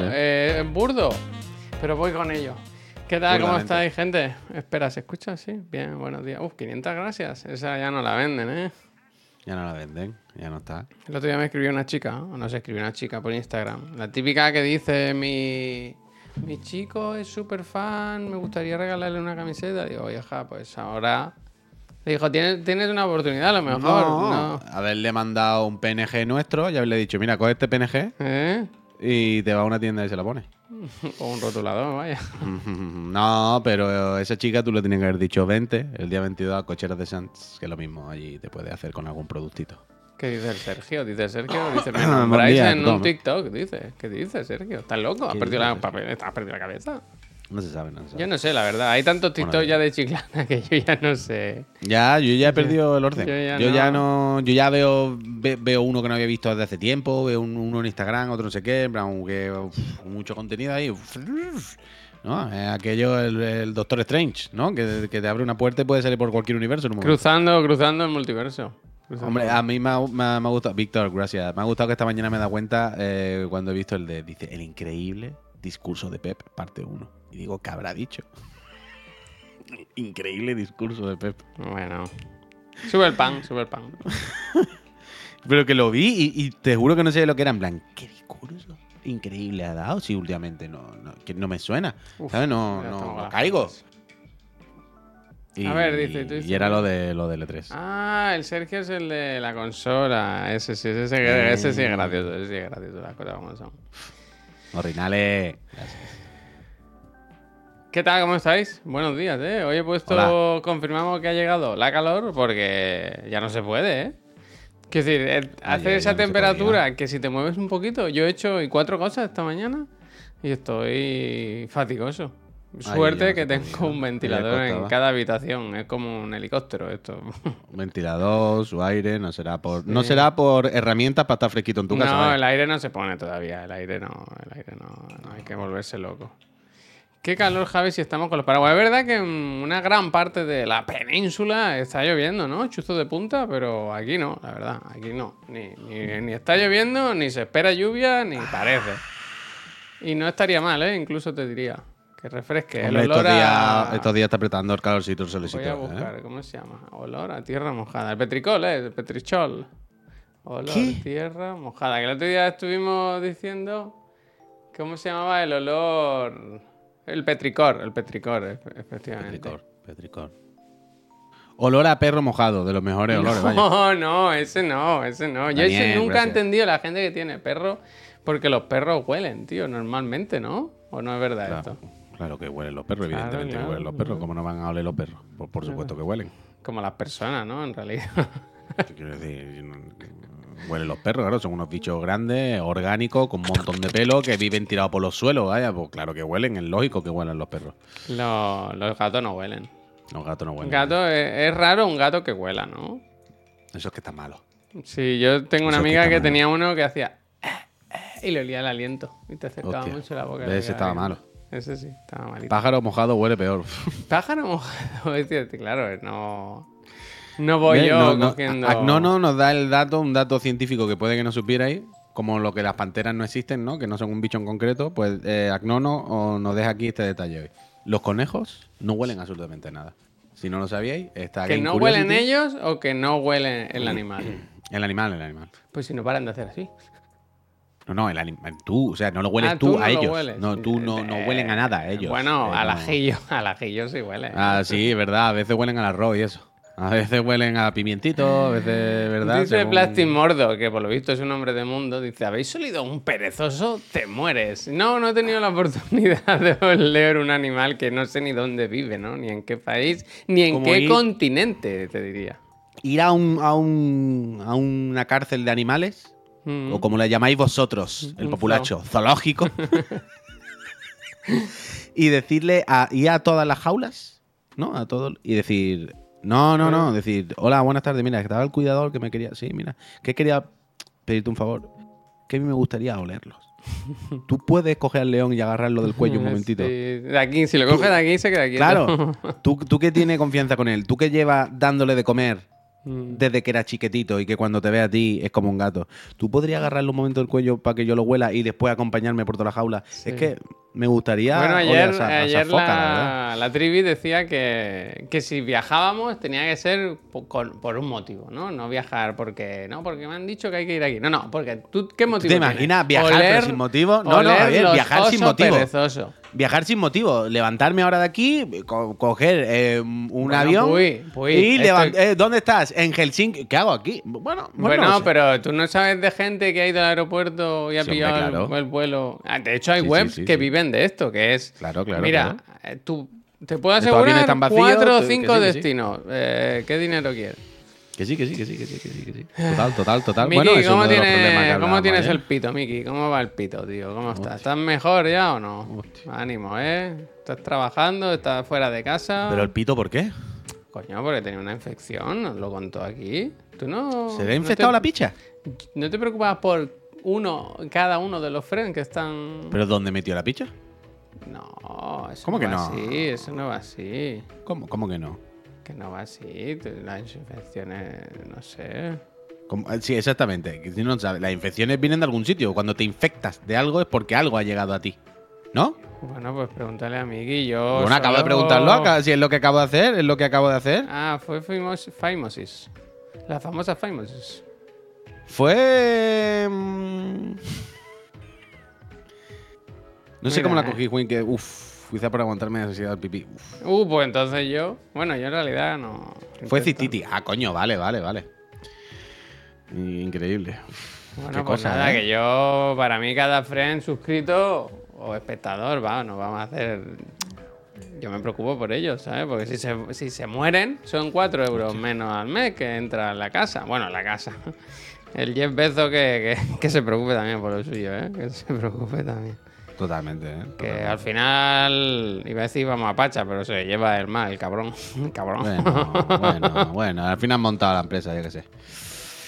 eh, burdo, pero voy con ello. ¿Qué tal? ¿Cómo estáis, gente? Espera, ¿se escucha? Sí, bien, buenos días. Uf, 500 gracias. Esa ya no la venden, ¿eh? Ya no la venden, ya no está. El otro día me escribió una chica, o no sé, escribió una chica por Instagram. La típica que dice, mi, mi chico es súper fan, me gustaría regalarle una camiseta. Digo, oye, ja, pues ahora... Le dijo, tienes, tienes una oportunidad a lo mejor. No. Haberle mandado un PNG nuestro y haberle dicho, mira, coge este PNG ¿Eh? Y te va a una tienda y se la pone. O un rotulador, vaya. No, pero esa chica tú le tienes que haber dicho 20, el día 22 a Cocheras de Sanz, que es lo mismo, allí te puede hacer con algún productito. ¿Qué dice el Sergio? Dice Sergio, dice, me nombráis en un. TikTok, dice. ¿Qué dice Sergio? ¿Estás loco? ¿Has ¿Qué perdido la, ¿Has perdido la cabeza? No se sabe, no se sabe. Yo no sé, la verdad. Hay tantos TikTok Bueno, ya de chiclana que yo ya no sé. Ya, yo ya he perdido el orden. Yo ya Yo ya no. yo ya veo, ve- veo uno que no había visto desde hace tiempo, veo un- uno en Instagram, otro no sé qué, en plan, que uf, mucho contenido ahí. uf, ¿No? Es aquello, el, el Doctor Strange, ¿no? Que, que te abre una puerta y puede salir por cualquier universo en. Cruzando, cruzando el multiverso. Cruzando. Hombre, a mí me ha, me ha- me ha gustado, Víctor, gracias. Me ha gustado que esta mañana me he dado cuenta eh, cuando he visto el de, dice, el increíble discurso de Pep, parte 1. Y digo, ¿qué habrá dicho? increíble discurso de Pep. Bueno. Sube el pan, sube el pan. Pero que lo vi y, y te juro que no sé lo que era. En plan, ¿qué discurso? Increíble ha dado. Si últimamente no, no, que no me suena. Uf, ¿Sabes? No, no, caigo. Y, A ver, dice, tú dices- y era lo de lo del E3. Ah, el Sergio es el de la consola. Ese sí, ese, sí- ese sí es gracioso. Ese sí es gracioso, las cosas como son. Ordinales. ¿Qué tal? ¿Cómo estáis? Buenos días, ¿eh? Hoy he puesto, Hola. confirmamos que ha llegado la calor porque ya no se puede, ¿eh? Decir, eh, hace ya- esa no temperatura que si te mueves un poquito, yo he hecho cuatro cosas esta mañana y estoy fatigoso. Suerte no que tengo un ventilador en cada habitación, es como un helicóptero esto. Ventilador, su aire, no será por. No será por herramientas para estar fresquito en tu casa. no, el aire no se pone todavía, el aire no, el aire no, no hay que volverse loco. Qué calor, Javi, si estamos con los paraguas. Es verdad que en una gran parte de la península está lloviendo, ¿no? Chuzo de punta, pero aquí no, la verdad, aquí no. Ni, ni, ni está lloviendo, ni se espera lluvia, ni parece. Y no estaría mal, ¿eh? Incluso te diría que refresque. Hombre, el estos, olor a... días, estos días está apretando el calorcito, el solecito. Voy a ¿eh? buscar, ¿cómo se llama? Olor a tierra mojada. El petricol, ¿eh? El petrichol. Olor a tierra mojada. Que el otro día estuvimos diciendo. ¿Cómo se llamaba el olor? El petricor, el petricor, efe- efectivamente. Petricor, petricor. Olor a perro mojado, de los mejores olores, vaya. No, no, ese no, ese no. Yo ese nunca he entendido la gente que tiene perro. Porque los perros huelen, tío, normalmente, ¿no? ¿O no es verdad Claro, esto? claro que huelen los perros, Claro, evidentemente claro, que huelen los perros. ¿Cómo no van a oler los perros? Por, por supuesto que huelen. Como las personas, ¿no? En realidad. ¿Qué Quiero decir, no- huelen los perros, claro, son unos bichos grandes, orgánicos, con un montón de pelo, que viven tirados por los suelos, vaya, pues claro que huelen, es lógico que huelan los perros. los, los gatos no huelen. Los gatos no huelen. gato es, es raro un gato que huela, ¿no? Eso es que está malo. Sí, yo tengo una Eso amiga que tenía uno que hacía eh, eh, y le olía el aliento y te acercaba Hostia, mucho la boca. ese estaba malo. Ese sí, estaba malito. Pájaro mojado huele peor. Pájaro mojado, claro, no no voy ¿Ves? yo No, no, cogiendo Agnono nos da el dato, un dato científico que puede que no supierais, como lo que las panteras no existen, ¿no? Que no son un bicho en concreto, pues eh, Agnono os nos deja aquí este detalle hoy. Los conejos no huelen absolutamente nada. Si no lo sabíais, está que Game no Curiosity. huelen ellos o que no huelen el animal. El animal, el animal. Pues si no paran de hacer así. No, no, el animal. Tú, o sea, no lo hueles Ah, tú, no a lo ellos. hueles. No, tú no, no Eh, huelen a nada, ellos. Bueno, Eh, al no. ajillo, al ajillo sí huele. Ah, sí, verdad. A veces huelen al arroz y eso. A veces huelen a pimientito, a veces, ¿verdad? Dice Según- Plastic Mordo, que por lo visto es un hombre de mundo, dice, ¿habéis olido un perezoso? Te mueres. No, no he tenido la oportunidad de oler un animal que no sé ni dónde vive, ¿no? Ni en qué país, ni en Como qué ir- continente, te diría. Ir a, un, a, un, a una cárcel de animales, Mm. o como le llamáis vosotros, el populacho, zoológico, y decirle a, ir a todas las jaulas, ¿no? A todos, y decir, no, no, no, decir, hola, buenas tardes, mira, estaba el cuidador que me quería, sí, mira, que quería pedirte un favor, que a mí me gustaría olerlos. Tú puedes coger al león y agarrarlo del cuello un momentito. Sí, de aquí, si lo coge de aquí, se queda quieto. Claro, tú, tú que tienes confianza con él, tú que llevas dándole de comer Mm. desde que era chiquitito y que cuando te ve a ti es como un gato. ¿Tú podrías agarrarle un momento del cuello para que yo lo huela y después acompañarme por toda la jaula? Sí. Es que me gustaría. Bueno, ayer, a esa- a esa ayer foca, la la, la trivi decía que, que si viajábamos tenía que ser con- por un motivo, ¿no? No viajar porque, no, porque me han dicho que hay que ir aquí. No, no, porque tú, ¿qué motivo te imaginas viajar pero sin motivo? No, no, Javier, los viajar sin motivo. Viajar sin motivo. Levantarme ahora de aquí, co- coger eh, un Bueno, avión Puy, Puy, y eh, ¿Dónde estás? En Helsinki. ¿Qué hago aquí? Bueno, bueno, Bueno, no sé. pero tú no sabes de gente que ha ido al aeropuerto y ha Sí, pillado el- claro. el, vuelo. Ah, De hecho, hay Sí, webs sí, que sí. De esto, que es. Claro, claro, Mira, claro. eh, tú te puedo asegurar están vacíos, cuatro o que cinco sí, que sí. destinos. Eh, ¿Qué dinero quieres? Que sí, que sí, que sí, que sí, que sí, que sí. Total, total, total. Miki, bueno, ¿cómo, tiene- ¿cómo tienes el pito, Miki? ¿Cómo va el pito, tío? ¿Cómo estás? ¿Estás mejor ya o no? Hostia. Ánimo, ¿eh? ¿Estás trabajando? ¿Estás fuera de casa? ¿Pero el pito por qué? Coño, porque tenía una infección, nos lo contó aquí. ¿Tú no...? ¿Se le ha no infectado te- la picha? ¿No te preocupas por uno, cada uno de los friends que están...? ¿Pero dónde metió la picha? No, eso ¿Cómo no que va no? así, eso no va así. ¿Cómo, cómo que no? Que no va así, las infecciones, no sé. ¿Cómo? Eh, Sí, exactamente. No sabes, Las infecciones vienen de algún sitio. Cuando te infectas de algo es porque algo ha llegado a ti. ¿No? Bueno, pues pregúntale a Miki, yo... bueno, acabo de solo- preguntarlo. acá, Si es lo que acabo de hacer, es lo que acabo de hacer. Ah, fue Famosis. La famosa Famosis. Fue. mm, No sé Mira, cómo la eh. cogí, Juan, que. Uff, quizá por aguantarme la necesidad del pipí. Uf. Uh, pues entonces yo... Bueno, yo en realidad no... Fue cistiti. Ah, coño, vale, vale, vale. Increíble. Bueno, Qué pues cosa, nada, ¿eh? que yo, para mí, cada friend suscrito o espectador, va, nos vamos a hacer. Yo me preocupo por ellos, ¿sabes? Porque si se, si se mueren, son 4 euros menos al mes que entra en la casa. Bueno, en la casa. El Jeff Bezos que, que, que se preocupe también por lo suyo, ¿eh? Que se preocupe también. Totalmente, ¿eh? Que al final, iba a decir vamos a Pacha, pero se lleva el mal, el cabrón. El cabrón. Bueno, bueno, bueno. Al final han montado la empresa, yo qué sé.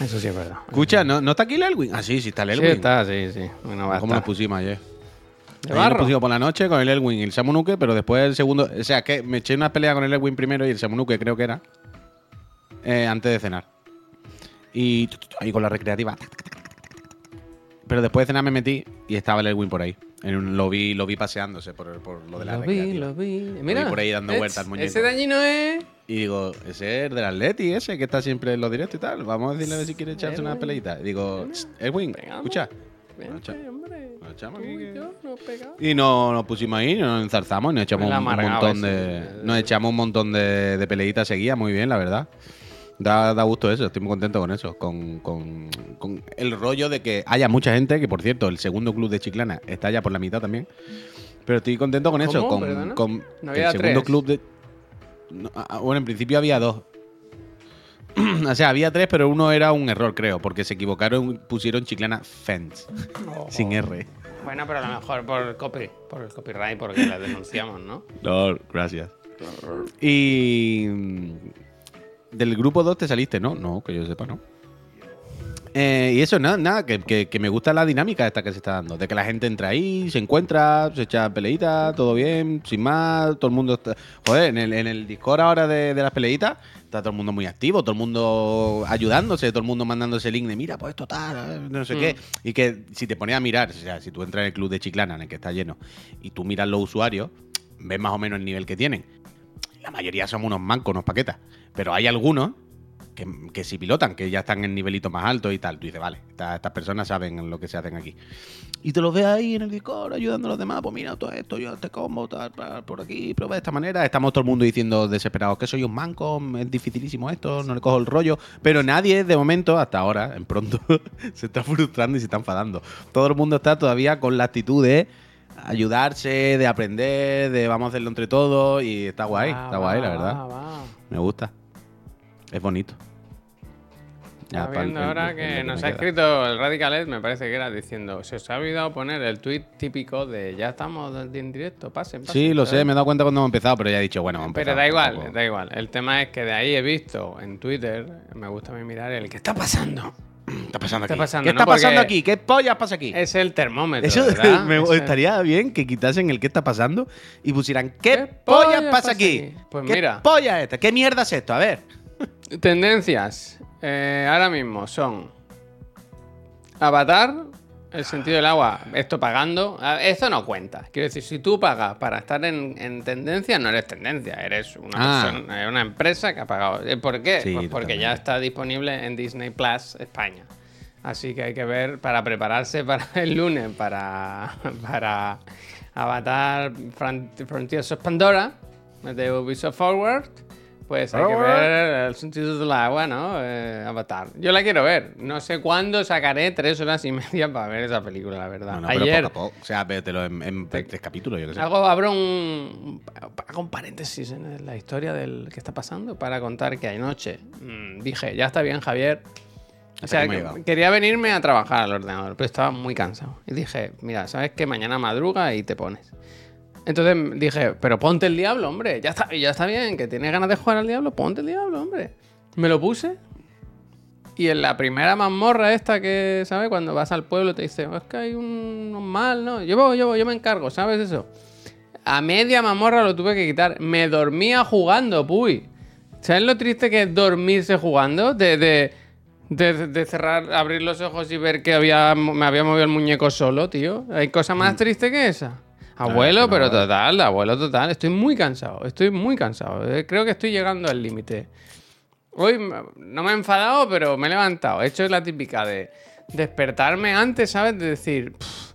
Eso sí es verdad. Escucha, ¿no, ¿no está aquí el Elwin? Ah, sí, sí está el Sí Elwin. está, sí, sí. Bueno, va ¿Cómo nos pusimos ayer? ¿De barro? Nos pusimos por la noche con el Elwin y el Samunuke, pero después el segundo. O sea, que me eché una pelea con el Elwin primero y el Samunuke creo que era. eh, antes de cenar. Y ahí con la recreativa. Pero después de cenar me metí y estaba el Elwin por ahí. En un- lo, vi, lo vi paseándose por, por lo de la Lo vi, recreativa. lo vi. Mira, por ahí dando vueltas al muñeco. Ese dañino es. Y digo, ese es del Atleti, ese que está siempre en los directos y tal. Vamos a decirle a ver si quiere echarse una peleita. Y digo, "Tss, Elwin, escucha. Vente, hombre. aquí y yo no, nos pusimos ahí, nos enzarzamos y nos echamos un, montón de. Nos echamos un montón de, de peleitas seguidas, muy bien, la verdad. Da, da gusto eso, estoy muy contento con eso. Con, con- con el rollo de que haya mucha gente, que por cierto, el segundo club de Chiclana está ya por la mitad también. Pero estoy contento con eso. Con, con No el había segundo tres. club de. No, ah, bueno, en principio había dos. o sea, había tres, pero uno era un error, creo, porque se equivocaron, pusieron Chiclana Fence, sin R. Bueno, pero a lo mejor por, copy, por el copyright, porque la denunciamos, ¿no? No, gracias. Y. mm, Del grupo 2 te saliste, ¿no? No, que yo sepa, no. Eh, y eso, nada, nada, que, que- que me gusta la dinámica esta que se está dando. De que la gente entra ahí, se encuentra, se echa peleita, todo bien, sin más, todo el mundo está. Joder, en el, en el Discord ahora de, de las peleitas, está todo el mundo muy activo, todo el mundo ayudándose, todo el mundo mandándose el link de mira, pues esto tal, no sé qué. Y que si te pones a mirar, o sea, si tú entras en el club de Chiclana, en el que está lleno, y tú miras los usuarios, ves más o menos el nivel que tienen. La mayoría somos unos mancos, unos paquetas. Pero hay algunos que, que sí pilotan, que ya están en nivelitos más altos y tal. Tú dices, vale, esta- estas personas saben lo que se hacen aquí. Y te los ves ahí en el Discord ayudando a los demás. Pues mira, todo esto, yo te combo, tal, tal, por aquí, prueba de esta manera. Estamos todo el mundo diciendo desesperados que soy un manco, es dificilísimo esto, no le cojo el rollo. Pero nadie, de momento, hasta ahora, en pronto, se está frustrando y se está enfadando. Todo el mundo está todavía con la actitud de ayudarse, de aprender, de vamos a hacerlo entre todos. Y está guay, está guay, la verdad. va, va. Me gusta. Es bonito. Ya, Está viendo el- ahora el- que nos ha escrito el Radicalet, me parece que era diciendo, se os ha olvidado poner el tweet típico de ya estamos en directo, pasen, pasen. Sí, lo sé, me he dado cuenta cuando hemos empezado, pero ya he dicho, bueno, hemos Pero da igual, da igual. El tema es que de ahí he visto en Twitter, me gusta a mí mirar el que está pasando. ¿Qué está pasando está pasando, ¿Qué no? está pasando aquí? ¿Qué pollas pasa aquí? Es el termómetro. Eso ¿verdad? me Es el- estaría bien que quitasen el qué está pasando y pusieran ¿qué, ¿Qué pollas pollas pasa pasa aquí? aquí? Pues ¿Qué mira. polla es esta? ¿Qué mierda es esto? A ver. Tendencias. eh, ahora mismo son Avatar, el sentido del agua, esto pagando. Esto no cuenta. Quiero decir, si tú pagas para estar en, en tendencia, no eres tendencia, eres una Ah. persona, eh, una empresa que ha pagado. Eh, ¿Por qué? Sí, Pues porque ya está disponible en Disney Plus España. Así que hay que ver para prepararse para el lunes, para, para Avatar Fron- Frontiers of Pandora de Ubisoft Forward. Pues hay que ver el sentido del agua, ¿no? Eh, Avatar. Yo la quiero ver. No sé cuándo sacaré tres horas y media para ver esa película, la verdad. No, no, pero Ayer poco a poco. O sea, vételo en, en tres capítulos, yo qué sé. hago, abro un, hago un paréntesis en la historia del que está pasando para contar que anoche mm, dije, ya está bien, Javier. O sea, que que- quería venirme a trabajar al ordenador, pero estaba muy cansado. Y dije, mira, ¿sabes qué? Mañana madruga y te pones. Entonces dije, pero ponte el diablo, hombre. Ya está, ya está bien, que tienes ganas de jugar al diablo, ponte el diablo, hombre. Me lo puse. Y en la primera mazmorra esta que, ¿sabes? Cuando vas al pueblo te dice, "Oh, es que hay un un mal, ¿no? Yo voy, yo voy, yo me encargo, ¿sabes eso? A media mazmorra lo tuve que quitar. Me dormía jugando, puy. ¿Sabes lo triste que es dormirse jugando? De, de, de- de cerrar, abrir los ojos y ver que había, me había movido el muñeco solo, tío. ¿Hay cosa más triste que esa? Abuelo, no, pero total, abuelo total. Estoy muy cansado, estoy muy cansado. Eh, Creo que estoy llegando al límite. Hoy no me he enfadado, pero me he levantado. He hecho la típica de despertarme antes, ¿sabes? De decir, "Pff,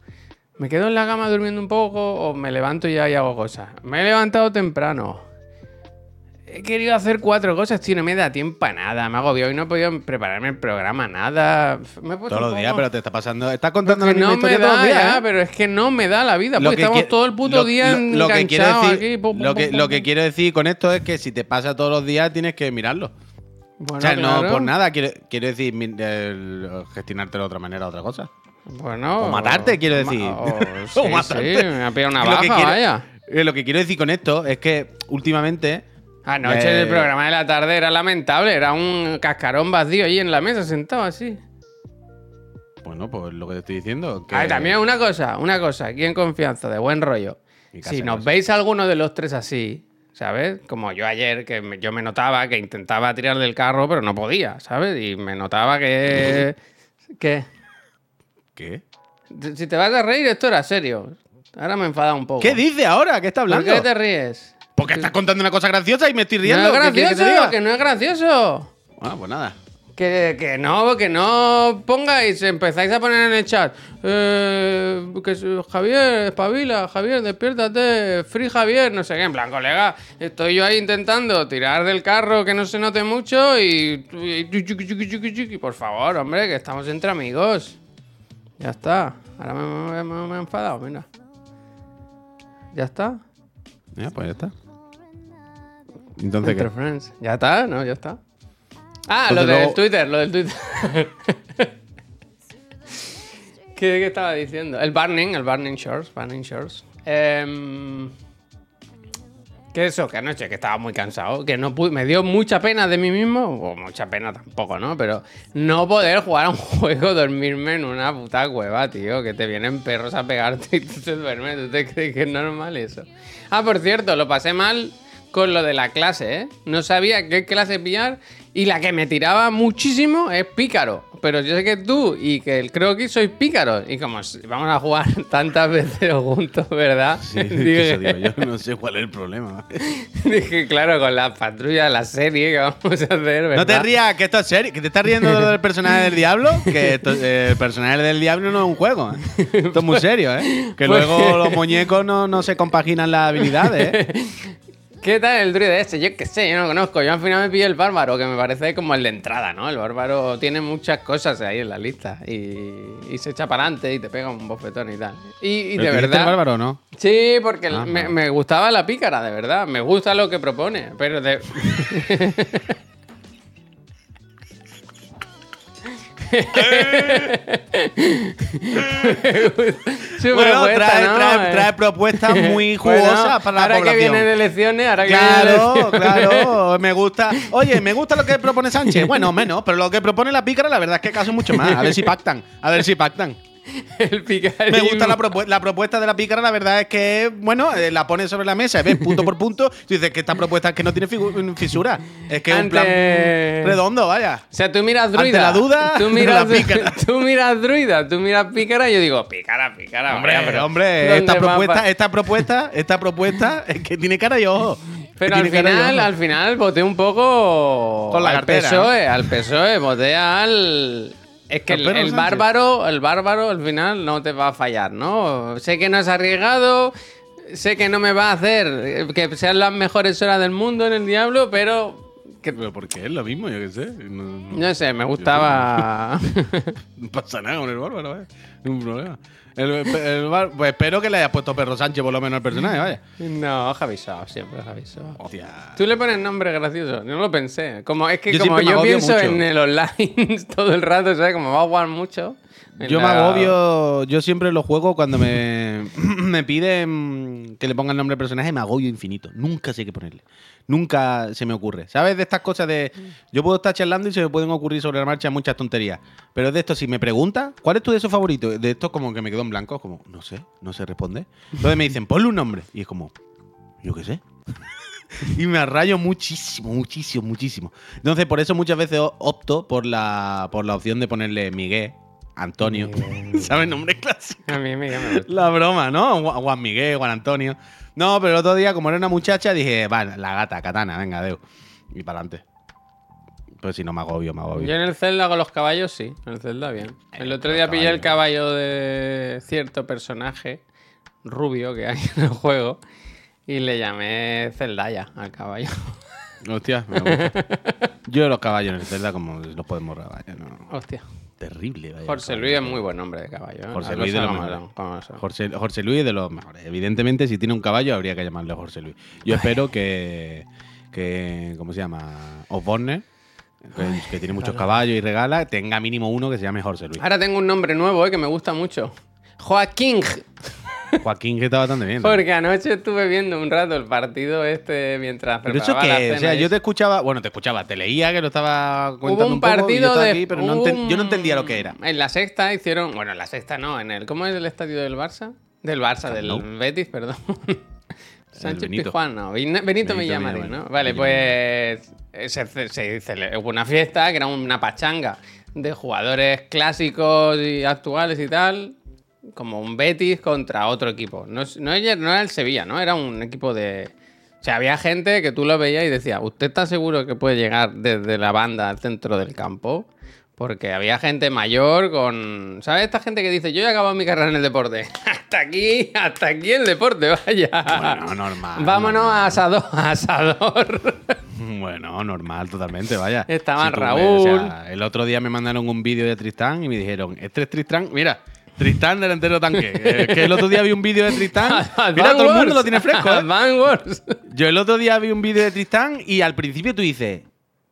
me quedo en la cama durmiendo un poco o me levanto ya y hago cosas. Me he levantado temprano. He querido hacer cuatro cosas, tío, no me da tiempo a nada. Me agobio y no he podido prepararme el programa, nada. Me he Todos los días, pero te está pasando. Estás contando la misma no me historia todos da los días. ya, ¿eh? pero es que no me da la vida. Lo Porque que estamos todo el puto lo- día lo- lo que quiero enganchados decir, aquí. pum, pum, lo que, pum, lo pum, que pum. quiero decir con esto es que si te pasa todos los días tienes que mirarlo. Bueno, o sea, no por nada, quiero, quiero decir gestionártelo de otra manera, otra cosa. Bueno, O matarte, quiero decir. o- sí, O matarte. sí, me ha pillado una baja, quiero- vaya. eh, Lo que quiero decir con esto es que últimamente. Anoche Eh, el programa de la tarde era lamentable, era un cascarón vacío ahí en la mesa sentado así. Bueno, pues lo que te estoy diciendo. Que Ah, también una cosa, una cosa, aquí en confianza, de buen rollo. Si nos casa. veis alguno de los tres así, ¿sabes? Como yo ayer, que me- yo me notaba que intentaba tirar del carro, pero no podía, ¿sabes? Y me notaba que... ¿Qué? ¿Qué? Si te vas a reír, esto era serio. Ahora me enfada un poco. ¿Qué dice ahora? ¿Qué está ¿Por hablando? qué te ríes? Porque estás contando una cosa graciosa y me estoy riendo. No es ¿Qué quieres que te gracioso, diga? que no es gracioso. Bueno, pues nada. Que, que no, que no pongáis, empezáis a poner en el chat. eh, que Javier, espabila, Javier, despiértate, Free Javier, no sé qué. En plan, colega, estoy yo ahí intentando tirar del carro que no se note mucho y. Por favor, hombre, que estamos entre amigos. Ya está. Ahora me, me- me- me he enfadado, mira. Ya está. Ya, pues ya está. Entonces, Entre ¿qué? friends. Ya está, ¿no? Ya está. Ah, Entonces lo del luego- Twitter, lo del Twitter. ¿Qué, qué estaba diciendo? El Burning, el Burning Shores, Burning Shores. Em, que eso, que anoche que estaba muy cansado, que no pude, me dio mucha pena de mí mismo, o mucha pena tampoco, ¿no? Pero no poder jugar a un juego, dormirme en una puta cueva, tío, que te vienen perros a pegarte y tú te duermes, ¿tú te crees que es normal eso? Ah, por cierto, lo pasé mal con lo de la clase, ¿eh? No sabía qué clase pillar y la que me tiraba muchísimo es pícaro. Pero yo sé que tú y que el croquis sois pícaros. Y como vamos a jugar tantas veces juntos, ¿verdad? Sí, que dije, eso digo yo, no sé cuál es el problema. dije, claro, con la patrulla, la serie que vamos a hacer, ¿verdad? No te rías, que esto es serio. Que te estás riendo del personaje del diablo. Que esto- eh, el personaje del diablo no es un juego. ¿eh? Esto es muy serio, ¿eh? Que Pues- luego los muñecos no, no se compaginan las habilidades, ¿eh? ¿Qué tal el druide este? Yo qué sé, yo no lo conozco. Yo al final me pillé el bárbaro, que me parece como el de entrada, ¿no? El bárbaro tiene muchas cosas ahí en la lista. Y, y se echa para adelante y te pega un bofetón y tal. Y, y ¿Pero de verdad. el bárbaro no? Sí, porque Ajá. me, me gustaba la pícara, de verdad. Me gusta lo que propone. Pero de. Bueno, propuesta, trae, ¿no? trae- Eh, trae propuestas muy bueno, jugosas para la ahora población. que vienen elecciones, ahora que Claro, elecciones. claro, me gusta. Oye, me gusta lo que propone Sánchez. Bueno, menos, pero lo que propone la pícara, la verdad es que caso mucho más. A ver si pactan, a ver si pactan. El picarismo. Me gusta la, propu- la propuesta de la pícara, la verdad es que, bueno, eh, la pones sobre la mesa y ves punto por punto. Tú dices que esta propuesta es que no tiene figu- fisura. Es que es un plan redondo, vaya. O sea, tú miras Ante druida. la duda, tú miras, la pícara. tú miras druida, tú miras pícara y yo digo, pícara, pícara. Hombre, vaya, pero hombre, ¿dónde esta propuesta, esta propuesta, esta propuesta es que tiene cara y ojo. Pero al y final, al final voté un poco Con la al cartera, PSOE, al PSOE, voté al es que el, bárbaro, el bárbaro al final no te va a fallar, ¿no? Sé que no es arriesgado, sé que no me va a hacer eh, que sean las mejores horas del mundo en el diablo, pero que Pero porque es lo mismo, yo qué sé. No, no- no sé, me gustaba no pasa nada con el bárbaro, ¿eh? Ningún problema. El, el bar- pues espero que le hayas puesto Perro Sánchez por lo menos al personaje, vaya. No, Javi Sao, siempre Javi Sao. Hostia. Tú le pones nombre gracioso, no lo pensé. Como, es que Yo como siempre me yo agobio pienso mucho. en el online todo el rato, ¿sabes? Como va a jugar mucho. Yo me agobio, yo siempre lo juego cuando me, me piden que le ponga el nombre al personaje, me agobio infinito. Nunca sé qué ponerle. Nunca se me ocurre. ¿Sabes? De estas cosas de. Yo puedo estar charlando y se me pueden ocurrir sobre la marcha muchas tonterías. Pero de esto, si me preguntas, ¿cuál es tu de esos favoritos? De esto, como que me quedo en blanco, como, no sé, no sé responder. Entonces me dicen, ponle un nombre. Y es como, yo qué sé. y me arrayo muchísimo, muchísimo, muchísimo. Entonces, por eso muchas veces opto por la, por la opción de ponerle Miguel, Antonio. ¿Sabes? Nombre clásico. A mí me, gusta. La broma, ¿no? Juan Miguel, Juan Antonio. No, pero el otro día, como era una muchacha, dije, va, la gata, katana, venga, deu. Y para adelante. Pues si no me agobio, me agobio. Yo en el Zelda con los caballos sí, en el Zelda bien. El otro día pillé el caballo de cierto personaje rubio que hay en el juego y le llamé Zeldaya al caballo. Hostia, me gusta. Yo los caballos en el Zelda como los podemos vaya, no. Hostia. Terrible, vaya. Jorge. Luis es muy buen nombre de caballo. ¿eh? Jorge Luis de los mejores. Jorge, Jorge Luis es de los mejores. Evidentemente, si tiene un caballo, habría que llamarle Jorge Luis. Yo espero que, que ¿cómo se llama? Osborne, que, que tiene muchos caballos y regala, tenga mínimo uno que se llame Jorge Luis. Ahora tengo un nombre nuevo eh, que me gusta mucho. Joaquín. Joaquín, que está bastante bien. Porque anoche estuve viendo un rato el partido este mientras Pero eso preparaba que, o sea, yo te escuchaba, bueno, te escuchaba, te leía que lo estaba comentando Hubo un un poco, yo partido estaba de. aquí, pero no yo no entendía lo que era. En la sexta hicieron. Bueno, en la sexta no, en el. ¿Cómo es el estadio del Barça? Del Barça, del. Betis, perdón. Sánchez. Pizjuán, no. Benito, Benito me Villamarín. ¿no? Vale, pues. eh, Se, se, se hubo una fiesta que era una pachanga de jugadores clásicos y actuales y tal. Como un Betis contra otro equipo. No, no, era- no era el Sevilla, ¿no? Era un equipo de. O sea, había gente que tú lo veías y decía, ¿usted está seguro que puede llegar desde la banda al centro del campo? Porque había gente mayor con... ¿Sabes? Esta gente que dice, yo he acabado mi carrera en el deporte. hasta aquí, hasta aquí el deporte, vaya. Bueno, normal. Vámonos normal. a asador. a asador. Bueno, normal, totalmente, vaya. Estaban tú ves, Raúl. o sea, el otro día me mandaron un vídeo de Tristán y me dijeron, este es Tristán, mira, Tristán delantero tanque. Eh, que el otro día vi un vídeo de Tristán. mira, todo el mundo lo tiene fresco, ¿eh? Van Wars. Yo el otro día vi un vídeo de Tristán y al principio tú dices,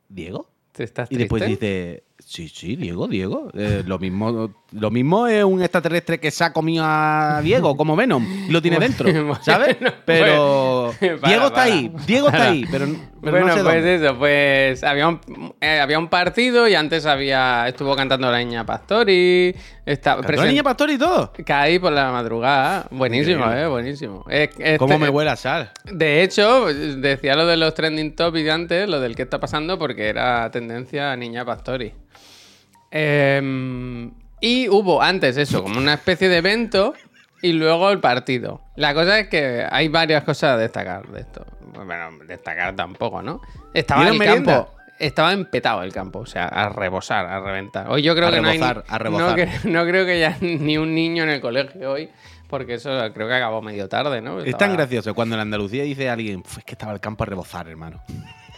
¿Diego? ¿Te estás Y después dices, sí, sí, Diego, Diego. Eh, lo, mismo, lo mismo es un extraterrestre que se ha comido a Diego, como Venom, y lo tiene dentro, ¿sabes? Pero para, Diego está para. ahí, Diego está ahí, pero, pero bueno, no sé pues dónde. eso, pues había un, eh, había un partido y antes había estuvo cantando la niña Pastori. Está, ¿Cantó la niña Pastor y todo? Caí por la madrugada. Buenísimo, Increíble. eh, buenísimo. Es- este- ¿Cómo me huele a sal? De hecho, decía lo de los trending topics de antes, lo del que está pasando, porque era tendencia a Niña Pastori. Em, y hubo antes eso, como una especie de evento y luego el partido. La cosa es que hay varias cosas a destacar de esto. Bueno, destacar tampoco, ¿no? Estaba ¿Dieron el merienda? campo. Estaba empetado el campo, o sea, a rebosar, a reventar. Hoy yo creo A que no hay a rebozar. No, que- no creo que haya ni un niño en el colegio hoy, porque eso creo que acabó medio tarde, ¿no? Es tan gracioso cuando en Andalucía dice alguien, "Pf, es que estaba el campo a rebozar, hermano.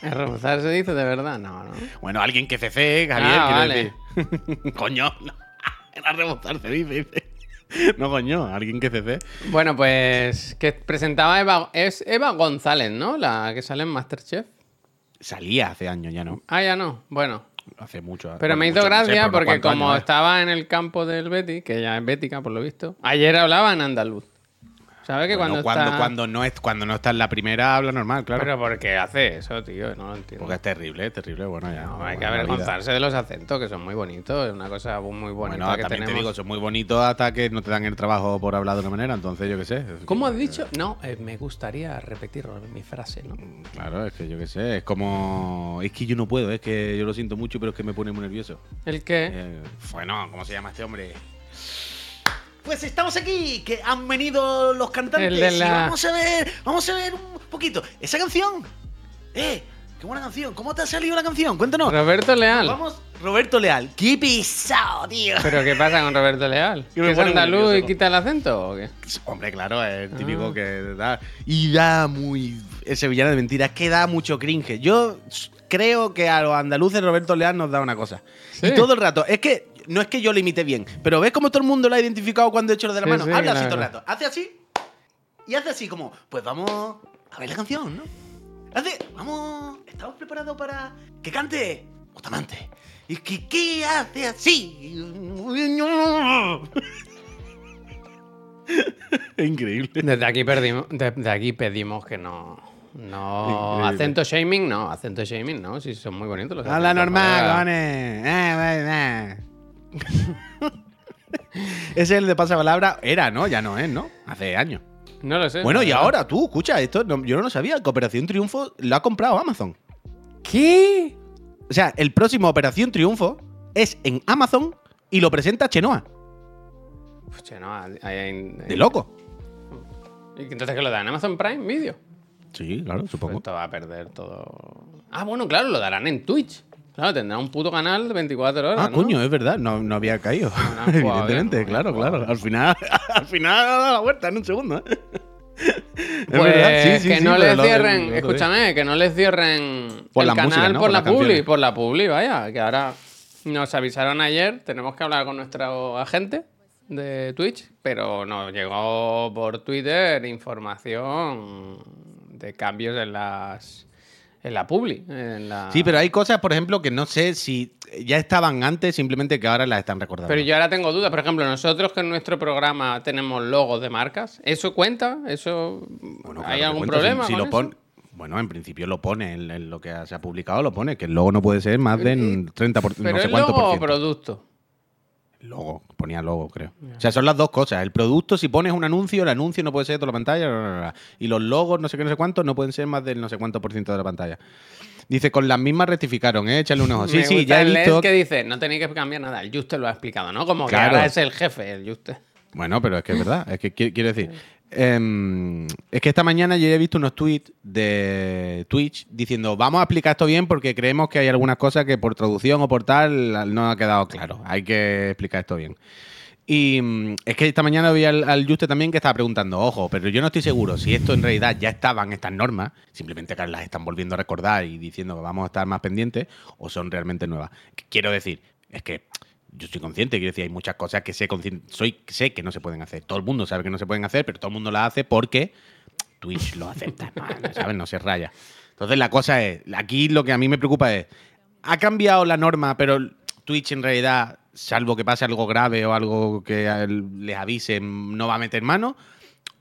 ¿A rebozar se dice de verdad? No, no. Bueno, alguien que cece, Javier, Ah, quiero vale. decir. coño, no. Era rebozar, se dice. dice. No, coño, alguien que cece. Bueno, pues que presentaba Eva, es Eva González, ¿no? La que sale en Masterchef. Salía hace años, ya no. Ah, ya no. Bueno, Hace mucho. pero bueno, me hizo mucho, no sé, gracia porque como años, estaba en el campo del Betty, que ya es bética por lo visto, ayer hablaba en andaluz. ¿Sabes que Bueno, cuando, cuando, está... cuando, no es, cuando no está en la primera, habla normal, claro. Pero ¿por qué hace eso, tío? No lo entiendo. Porque es terrible, es terrible. Bueno, ya. No, hay que avergonzarse de los acentos, que son muy bonitos. Es una cosa muy bonita Bueno, que también tenemos. te digo, son muy bonitos hasta que no te dan el trabajo por hablar de una manera, entonces yo qué sé. ¿Cómo has dicho? No, eh, me gustaría repetir mi frase, ¿no? Claro, es que yo qué sé, es como... Es que yo no puedo, es que yo lo siento mucho, pero es que me pone muy nervioso. ¿El qué? Eh, bueno, ¿cómo se llama este hombre? Pues estamos aquí, que han venido los cantantes El de la- y vamos a ver, vamos a ver un poquito. Esa canción, eh, qué buena canción. ¿Cómo te ha salido la canción? Cuéntanos. Roberto Leal. Vamos, Roberto Leal. Qué pisado, tío. ¿Pero qué pasa con Roberto Leal? Que me ¿Que es andaluz y quita el acento o qué? Hombre, claro, es el típico Ah. que da... Y da muy... Ese villano de mentiras que da mucho cringe. Yo creo que a los andaluces Roberto Leal nos da una cosa. Sí. Y todo el rato, es que... No es que yo lo imite bien, pero ves como todo el mundo lo ha identificado cuando he hecho lo de la Sí, mano. sí, Habla así todo el rato. Hace así y hace así como, pues vamos a ver la canción, ¿no? Hace, vamos, estamos preparados para que cante Bustamante. ¿Y que, qué hace así? Increíble. Desde aquí, perdimos, desde aquí pedimos que no. No. Increíble. Acento shaming, no. Acento shaming, no. Sí, son muy bonitos los Habla acentos, normal, cojones. Ese es el de pasapalabra. Era, ¿no? Ya no es, ¿no? Hace años. No lo sé. Bueno, y ahora tú, escucha, esto no- yo no lo sabía. que Operación Triunfo lo ha comprado Amazon. ¿Qué? O sea, el próximo Operación Triunfo es en Amazon y lo presenta Chenoa. Pucha, no. hay- hay- De loco. ¿Y entonces qué lo dan? ¿Amazon Prime Video? Sí, claro, Pues supongo. esto va a perder todo. Ah, bueno, claro, lo darán en Twitch. Claro, tendrá un puto canal de 24 horas. Ah, ¿no? coño, es verdad, no, no había caído. No Evidentemente, bien, claro, claro. Al final, al final ha dado la vuelta en un segundo. ¿eh? Es Pues verdad, sí, sí, que sí, no les cierren, escúchame, que no les cierren Por el la canal música, ¿no? por Por la las publi, por la publi, vaya, que ahora nos avisaron ayer, tenemos que hablar con nuestro agente de Twitch, pero nos llegó por Twitter información de cambios en las en la publi, en la Sí, pero hay cosas, por ejemplo, que no sé si ya estaban antes, simplemente que ahora las están recordando. Pero yo ahora tengo dudas. Por ejemplo, nosotros que en nuestro programa tenemos logos de marcas, ¿eso cuenta? ¿Eso Bueno, claro hay algún si- problema? Si, con lo eso? Bueno, en principio lo pone, en, en lo que se ha publicado lo pone, que el logo no puede ser más del 30%, por, Pero no sé cuánto logo por o ciento. producto. Logo, ponía logo, creo. O sea, son las dos cosas. El producto, si pones un anuncio, el anuncio no puede ser de toda la pantalla. bla, bla, bla. Y los logos, no sé qué, no sé cuánto, no pueden ser más del no sé cuánto por ciento de la pantalla. Dice, con las mismas rectificaron, ¿eh? Échale un ojo. Sí, Me sí, ya he el LED visto. que dice, no tenéis que cambiar nada. El Juste lo ha explicado, ¿no? Como que Claro. ahora es el jefe, el Juste. Bueno, pero es que es verdad. Es que qui- quiero decir. Em, es que esta mañana yo he visto unos tweets de Twitch diciendo vamos a explicar esto bien porque creemos que hay algunas cosas que por traducción o por tal no ha quedado claro. Hay que explicar esto bien. Y mm, es que esta mañana vi al, al Juste también que estaba preguntando, ojo, pero yo no estoy seguro si esto en realidad ya estaban estas normas, simplemente que las están volviendo a recordar y diciendo que vamos a estar más pendientes, o son realmente nuevas. Quiero decir, es que yo soy consciente, quiero decir, hay muchas cosas que sé, soy, sé que no se pueden hacer. Todo el mundo sabe que no se pueden hacer, pero todo el mundo las hace porque Twitch lo acepta, no, ¿sabes? No se raya. Entonces la cosa es, aquí lo que a mí me preocupa es, ha cambiado la norma, pero Twitch en realidad, salvo que pase algo grave o algo que les avisen, no va a meter mano,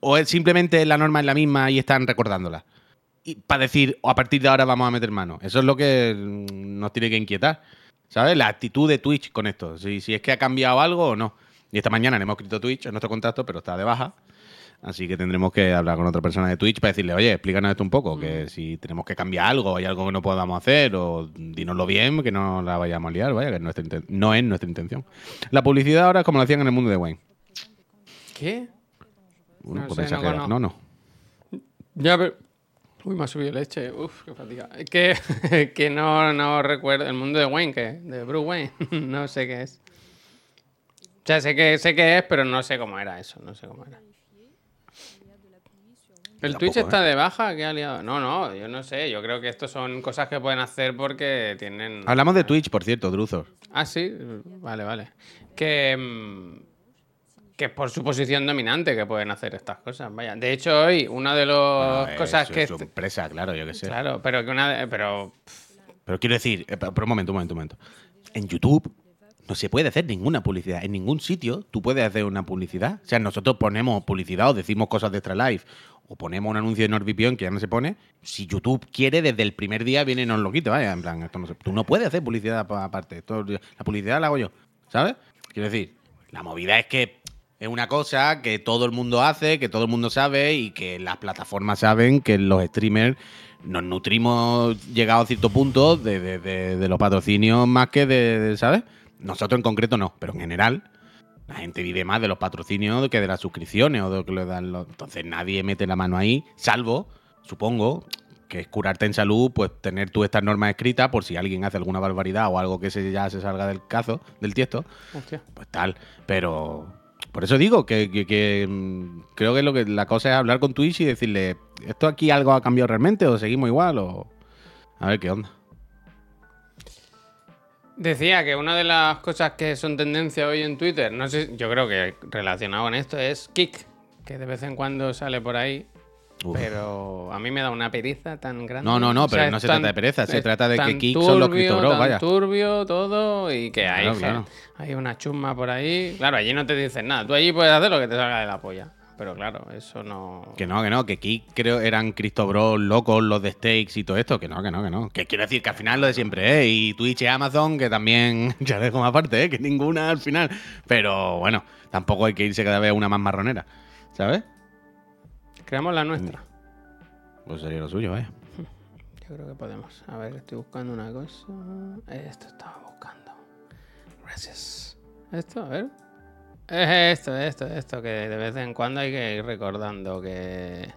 o es simplemente la norma es la misma y están recordándola. Y para decir, o a partir de ahora vamos a meter mano. Eso es lo que mm, nos tiene que inquietar. ¿Sabes? La actitud de Twitch con esto. Si, si es que ha cambiado algo o no. Y esta mañana le hemos escrito Twitch en nuestro contacto, pero está de baja. Así que tendremos que hablar con otra persona de Twitch para decirle, oye, explícanos esto un poco, que si tenemos que cambiar algo, hay algo que no podamos hacer, o dínoslo bien, que no la vayamos a liar, vaya, que es nuestra inten- no es nuestra intención. La publicidad ahora es como lo hacían en el mundo de Wayne. ¿Qué? Bueno, No sé, no, no. Ya, pero... Uy, me ha subido leche. Uf, qué fatiga. Que, que no, no recuerdo. El mundo de Wayne, que de Bruce Wayne. no sé qué es. O sea, sé que, sé qué es, pero no sé cómo era eso. No sé cómo era. El Tampoco, Twitch ¿eh? está de baja, ¿qué ha liado? No, no, yo no sé. Yo creo que esto son cosas que pueden hacer porque tienen. Hablamos de Twitch, por cierto, Druzor. Ah, sí, vale, vale. Que, mm, que es por su posición dominante que pueden hacer estas cosas. Vaya. De hecho, hoy una de las Bueno, cosas que. es su empresa, claro, yo qué sé. Claro, pero que una de- pero Pero quiero decir, eh, pero un momento, un momento, un momento. En YouTube no se puede hacer ninguna publicidad. En ningún sitio tú puedes hacer una publicidad. O sea, nosotros ponemos publicidad o decimos cosas de Extra Life o ponemos un anuncio de NordVPN que ya no se pone. Si YouTube quiere, desde el primer día viene y nos lo quita. Vaya, en plan, esto no se- tú no puedes hacer publicidad pa- aparte. Esto- la publicidad la hago yo. ¿Sabes? Quiero decir, la movida es que es una cosa que todo el mundo hace, que todo el mundo sabe y que las plataformas saben que los streamers nos nutrimos llegado a cierto punto de, de- de- de los patrocinios más que de, ¿sabes? Nosotros en concreto no, pero en general la gente vive más de los patrocinios que de las suscripciones o de lo que le dan los... Entonces nadie mete la mano ahí, salvo, supongo, que es curarte en salud, pues tener tú estas normas escritas por si alguien hace alguna barbaridad o algo que se, ya se salga del cazo, del tiesto, Hostia. pues tal. Pero por eso digo que, mm, creo que lo que la cosa es hablar con Twitch y decirle, ¿esto aquí algo ha cambiado realmente o seguimos igual? O a ver qué onda. Decía que una de las cosas que son tendencia hoy en Twitter, no sé, yo creo que relacionado con esto es Kik, que de vez en cuando sale por ahí, Uf. pero a mí me da una pereza tan grande. No, no, no, O sea, pero no se tan- trata de pereza, se trata de que Kik son los turbio, Crypto Bros, tan vaya. turbio todo y que hay, Claro, gen- claro. hay una chusma por ahí. Claro, allí no te dicen nada, tú allí puedes hacer lo que te salga de la polla, pero claro, eso no... Que no, que no, que Kik creo eran Cristo Bros locos, los de Stakes y todo esto. Que no, que no, que no. Que quiero decir que al final lo de siempre, ¿eh? Y Twitch y Amazon, que también ya dejo más aparte, ¿eh? Que ninguna al final. Pero bueno, tampoco hay que irse cada vez a una más marronera, ¿sabes? Creamos la nuestra. Pues sería lo suyo, vaya. Yo creo que podemos. A ver, estoy buscando una cosa. Esto estaba buscando. Gracias. Esto, a ver. Es esto, esto, esto, que de vez en cuando hay que ir recordando que.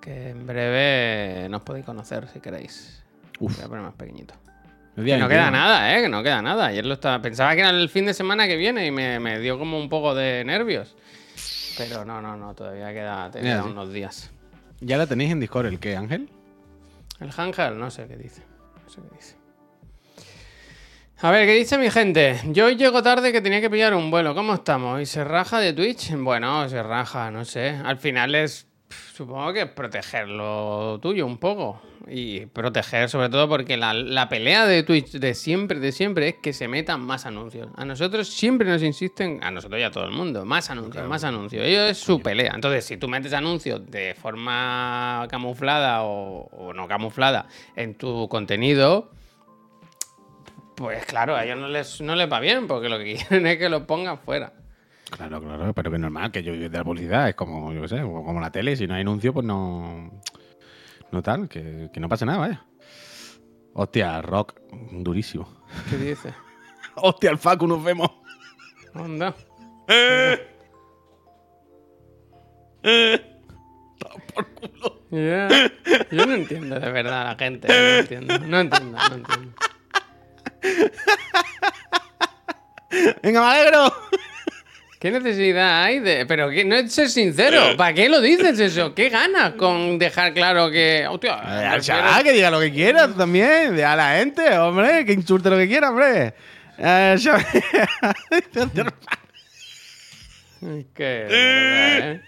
Que en breve nos podéis conocer si queréis. Uf. Voy a poner más pequeñito. Que no 21. queda nada, ¿eh? Que no queda nada. Ayer lo estaba. Pensaba que era el fin de semana que viene y me, me dio como un poco de nervios. Pero no, no, no, todavía queda, te Mira, quedan sí. unos días. ¿Ya la tenéis en Discord el qué, Ángel? El Hangel, no sé qué dice. No sé qué dice. A ver, ¿qué dice mi gente? Yo hoy llego tarde que tenía que pillar un vuelo. ¿Cómo estamos? ¿Y se raja de Twitch? Bueno, se raja, no sé. Al final es, supongo que proteger lo tuyo un poco. Y proteger sobre todo porque la, la pelea de Twitch de siempre, de siempre, es que se metan más anuncios. A nosotros siempre nos insisten, a nosotros y a todo el mundo, más anuncios, más anuncios. Ellos es su pelea. Entonces, si tú metes anuncios de forma camuflada o, o no camuflada en tu contenido, pues claro, a ellos no les, no les va bien, porque lo que quieren es que lo pongan fuera. Claro, claro, pero que es normal, que yo de la publicidad es como, yo qué sé, como la tele, si no hay anuncio, pues no. No tal, que, que no pasa nada, vaya. Hostia, rock, durísimo. ¿Qué dice? Hostia, el Facu, nos vemos. Onda. Ya. Yo no entiendo de verdad a la gente. No entiendo. No entiendo, no entiendo. Venga, me alegro. ¿Qué necesidad hay de.? Pero que no es ser sincero. ¿Para qué lo dices eso? ¿Qué ganas con dejar claro que. Hostia, Eh, al prefiero- chaval, que diga lo que quiera tú también. A la gente, hombre, que insulte lo que quiera, hombre. Eh, verdad, ¿eh?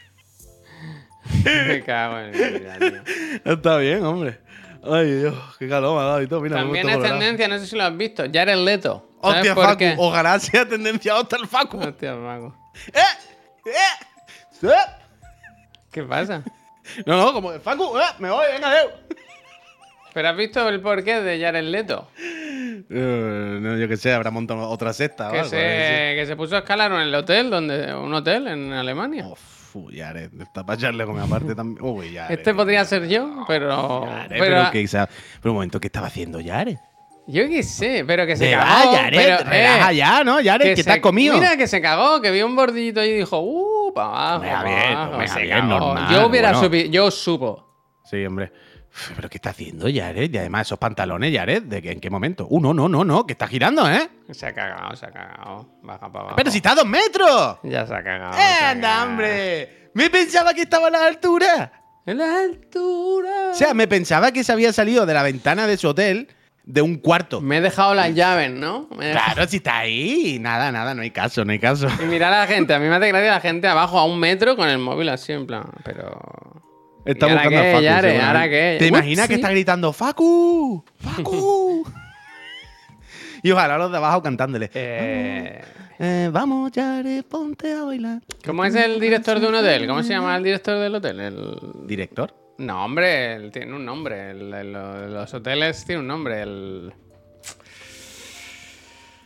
Me cago en vida, tío. Está bien, hombre. Ay, Dios, qué calor me ha dado y todo. Mira, También es tendencia, no sé si lo has visto. Jared Leto. ¿Sabes Hostia, Facu, qué? ojalá sea tendencia hasta el Facu. Hostia, mago. ¡Eh! ¡Eh! ¡Eh! ¿Qué pasa? No, no, como el Facu, ¡eh! Me voy, venga, Deu. ¿Pero has visto el porqué de Jared Leto? No, yo que sé, habrá montado otra cesta o Que algo. se, que se puso a escalar en el hotel, donde, un hotel en Alemania. Uf, Jared, está para echarle con mi aparte también. Uy, Jared. Este podría ser yo, pero. Jared, pero, pero, que, pero un momento, ¿qué estaba haciendo Jared? Yo qué sé, pero que se cagó. pero, relaja eh, ya, ¿no? Jared, que, se- está comido. Mira que se cagó, que vio un bordillito ahí y dijo, uh, para abajo. Venga, pa' bien, abajo", venga, se bien, cagó. normal, Yo hubiera bueno. supi- yo supo. Sí, hombre. Uf, ¿Pero qué está haciendo Jared? Y además esos pantalones, Jared, ¿de qué, ¿en qué momento? Uh, no, no, no, no, que está girando, ¿eh? Se ha cagado, se ha cagado. Baja para abajo. Pero si está a dos metros. Ya se ha cagado. se ha ¡Anda, hombre! Me pensaba que estaba a la altura. En la altura. O sea, me pensaba que se había salido de la ventana de su hotel de un cuarto. Me he dejado las llaves, ¿no? Claro, si está ahí. Nada, nada, no hay caso, no hay caso. Y mira a la gente, a mí me hace gracia la gente abajo a un metro con el móvil así, en plan, pero... Está ¿Y ahora buscando qué, a Facu. Yare? seguramente. ¿Ahora qué? ¿Te imaginas que está gritando ¡Facu! ¡Facu! Y ojalá los de abajo cantándole. Eh, Eh, vamos, Yare, ponte a bailar. ¿Cómo es el director de un hotel? ¿Cómo se llama el director del hotel? El... ¿Director? No, hombre, él tiene un nombre. El- el- los hoteles tiene un nombre. El...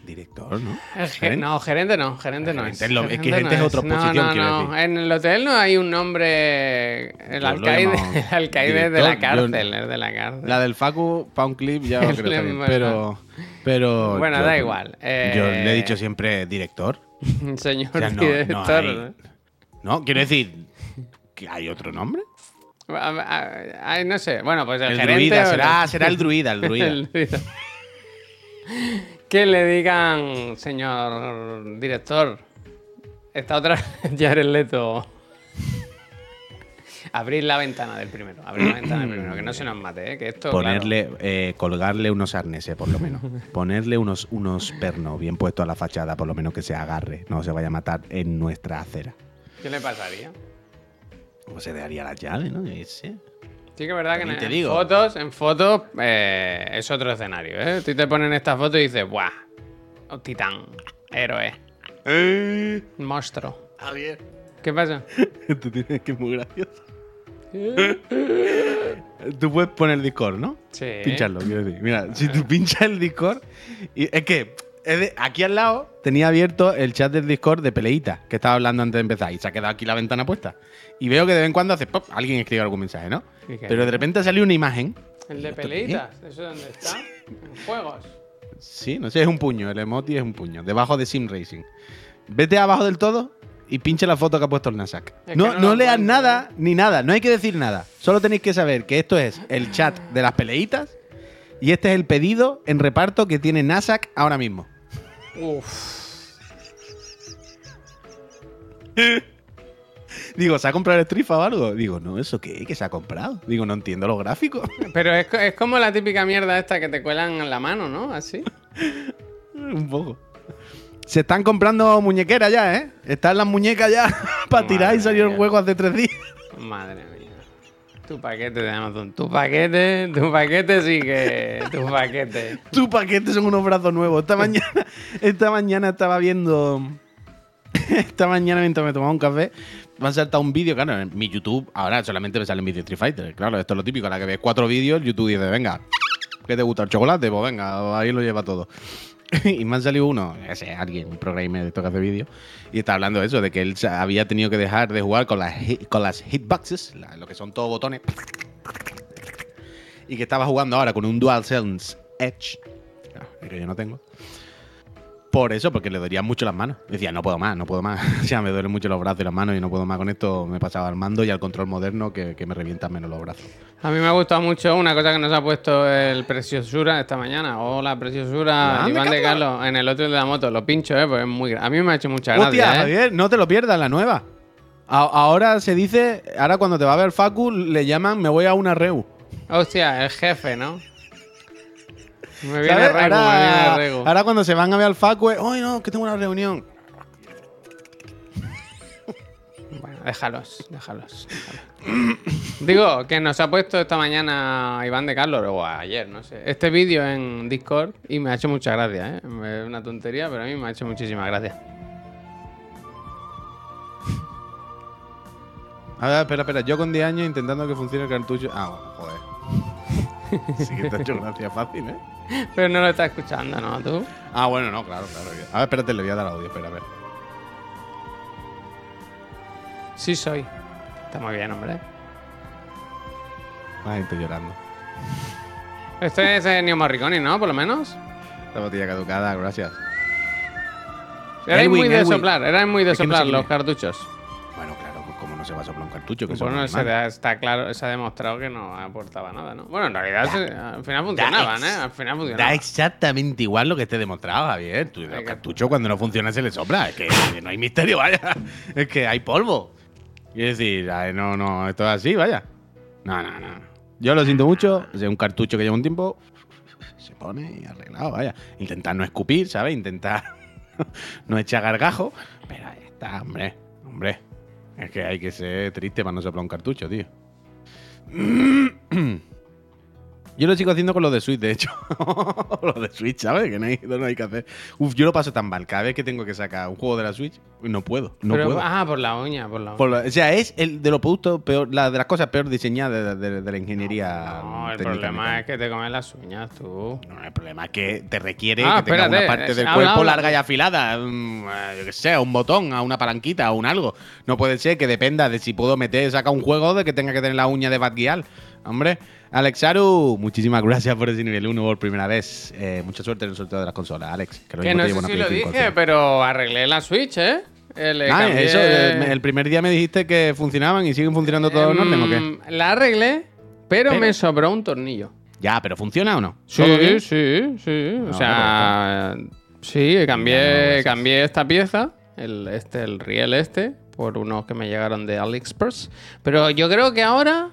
Director, ¿no? el ge- ¿Gerente? no, gerente no, gerente no Gerente es. es lo- es que Gerente gerente es otra No, posición, no, quiero no. decir. En el hotel no hay un nombre. El Yo alcaide, el alcaide es de la cárcel, es de la cárcel. La del Facu, pa' un clip, ya lo El creo también. Pero, pero. Bueno, yo- da igual. Eh, Yo le he dicho siempre director. Señor O sea, no, no director. hay- No, quiero decir. ¿Que hay otro nombre? Ay, no sé. Bueno, pues el, El gerente. druida, será, será el druida, el druida. el druida. que le digan, señor director, está otra vez Jared Leto. Abrir la ventana del primero. Abrir la ventana del primero. Que no se nos mate, ¿eh? Que esto. Ponerle, eh, colgarle unos arneses, por lo menos. Ponerle unos, unos pernos bien puestos a la fachada, por lo menos que se agarre, no se vaya a matar en nuestra acera. ¿Qué le pasaría? O se dejaría las llaves, ¿no? Sé. Sí que es verdad que en, fotos, en fotos eh, es otro escenario, ¿eh? Tú te ponen esta foto y dices, ¡buah! Un titán, héroe, monstruo. Javier. ¿Qué pasa? Tú tienes que es muy gracioso. Tú puedes poner Discord, ¿no? Sí. Pincharlo, quiero decir. Mira, si tú pinchas el Discord. Y es que aquí al lado tenía abierto el chat del Discord de Peleita, que estaba hablando antes de empezar. Y se ha quedado aquí la ventana puesta. Y veo que de vez en cuando hace pop, alguien escribe algún mensaje, ¿no? Pero de repente salió una imagen. El de ¿Esto qué peleitas, ¿eso dónde está? En juegos. Sí, no sé, es un puño. El emoji es un puño. Debajo de Sim Racing. Vete abajo del todo y pincha la foto que ha puesto el Nasak. Es No, no leas nada ni nada. No hay que decir nada. Solo tenéis que saber que esto es el chat de las peleitas y este es el pedido en reparto que tiene Nasak ahora mismo. Uf. Digo, ¿se ha comprado el Strifa o algo? Digo, no, ¿eso qué? ¿Qué se ha comprado? Digo, no entiendo los gráficos. Pero es, es como la típica mierda esta que te cuelan en la mano, ¿no? Así. Un poco. Se están comprando muñequeras ya, ¿eh? Están las muñecas ya para tirar y salió el juego hace tres días. Madre mía. Tu paquete de Amazon. Tu paquete, tu paquete sí que. Tu paquete. Tu paquete son unos brazos nuevos. Esta mañana, esta mañana estaba viendo. Esta mañana mientras me tomaba un café, me ha saltado un vídeo. Claro, en mi YouTube ahora solamente me salen vídeos de Street Fighter. Claro, esto es lo típico. A la que ves cuatro vídeos, YouTube dice, venga, ¿qué te gusta el chocolate? Pues venga, ahí lo lleva todo. y me han salido uno, ese alguien, un programmer de que hace vídeos, y está hablando de eso, de que él había tenido que dejar de jugar con las, hit- con las hitboxes, lo que son todos botones, y que estaba jugando ahora con un DualSense Edge, claro, que yo no tengo. Por eso, porque le dolían mucho las manos. Decía, no puedo más, no puedo más. o sea, me duelen mucho los brazos y las manos y no puedo más con esto. Me pasaba al mando y al control moderno que, que me revientan menos los brazos. A mí me ha gustado mucho una cosa que nos ha puesto el Preciosura esta mañana. Hola, Preciosura. Iván de Carlos. En el otro de la moto. Lo pincho, ¿eh? Pues es muy A mí me ha hecho mucha Hostia, gracia, ¿eh? Javier, no te lo pierdas, la nueva. A- ahora se dice, ahora cuando te va a ver Facu, le llaman me voy a una reu. Hostia, el jefe, ¿no? Me viene ¿Sabes? Regu, me ahora, viene Regu. ahora cuando se van a ver al Facu, es, ¡ay no, que tengo una reunión! Bueno, déjalos, déjalos. déjalos. Digo, que nos ha puesto esta mañana Iván de Carlos, o ayer, no sé, este vídeo en Discord y me ha hecho mucha gracia, ¿eh? Es una tontería, pero a mí me ha hecho muchísima gracia. A ver, espera, espera, yo con 10 años intentando que funcione el cartucho. Ah, joder. sí que te ha hecho gracia fácil, ¿eh? Pero no lo estás escuchando, ¿no? ¿Tú? Ah, bueno, no, claro, claro. A ver, espérate, le voy a dar audio, espera, a ver. Sí soy. Está muy bien, hombre. Más gente llorando. Este es Ennio Morricone, ¿no? Por lo menos. La botella caducada, gracias. Erais muy de soplar, erais muy de soplar los cartuchos. Se va a soplar un cartucho, que Bueno, se da- está claro, se ha demostrado que no aportaba nada, ¿no? Bueno, en realidad se- al final funcionaban, ¿eh? Al final Da funcionaban. exactamente igual lo que esté demostrado, Javier. Tú, los Venga. cartuchos cuando no funciona se le sopla. Es que, que no hay misterio, vaya. Es que hay polvo. Quiero decir, no, no, esto es así, vaya. No, no, no. Yo lo siento mucho. Es un cartucho que lleva un tiempo. Se pone y arreglado, vaya. Intentar no escupir, ¿sabes? Intentar no echar gargajo. Pero ahí está, hombre. Hombre. Es que hay que ser triste para no soplar un cartucho, tío. Yo lo sigo haciendo con los de Switch, de hecho. los de Switch, ¿sabes? Que no hay, no hay que hacer. Uf, yo lo paso tan mal. Cada vez que tengo que sacar un juego de la Switch, no puedo. No Pero- puedo. Ah, por la uña, por la uña. Por lo- o sea, es el de los productos peor, la de las cosas peor diseñadas de, de- de la ingeniería. No, el problema es que te comes las uñas tú. No, el problema es que te requiere Ah, que tenga espérate, una parte del habla, cuerpo habla. larga y afilada. mm, eh, yo que sé, un botón, a una palanquita o un algo. No puede ser que dependa de si puedo meter, sacar un juego de que tenga que tener la uña de Batguial. Hombre, Alexaru, muchísimas gracias por ese nivel 1 por primera vez. Eh, mucha suerte en el sorteo de las consolas, Alex. Que, Que no sé si lo Play 5 dije, pero arreglé la Switch, ¿eh? Eh, le Ah, cambié- eso, eh, el primer día me dijiste que funcionaban y siguen funcionando todo en orden o qué? La arreglé, pero, Pero- me sobró un tornillo. Ya, pero ¿funciona o no? Sí, sí, sí. No, O sea, sí, cambié, cambié esta pieza, el, este, el riel este, por unos que me llegaron de AliExpress. Pero yo creo que ahora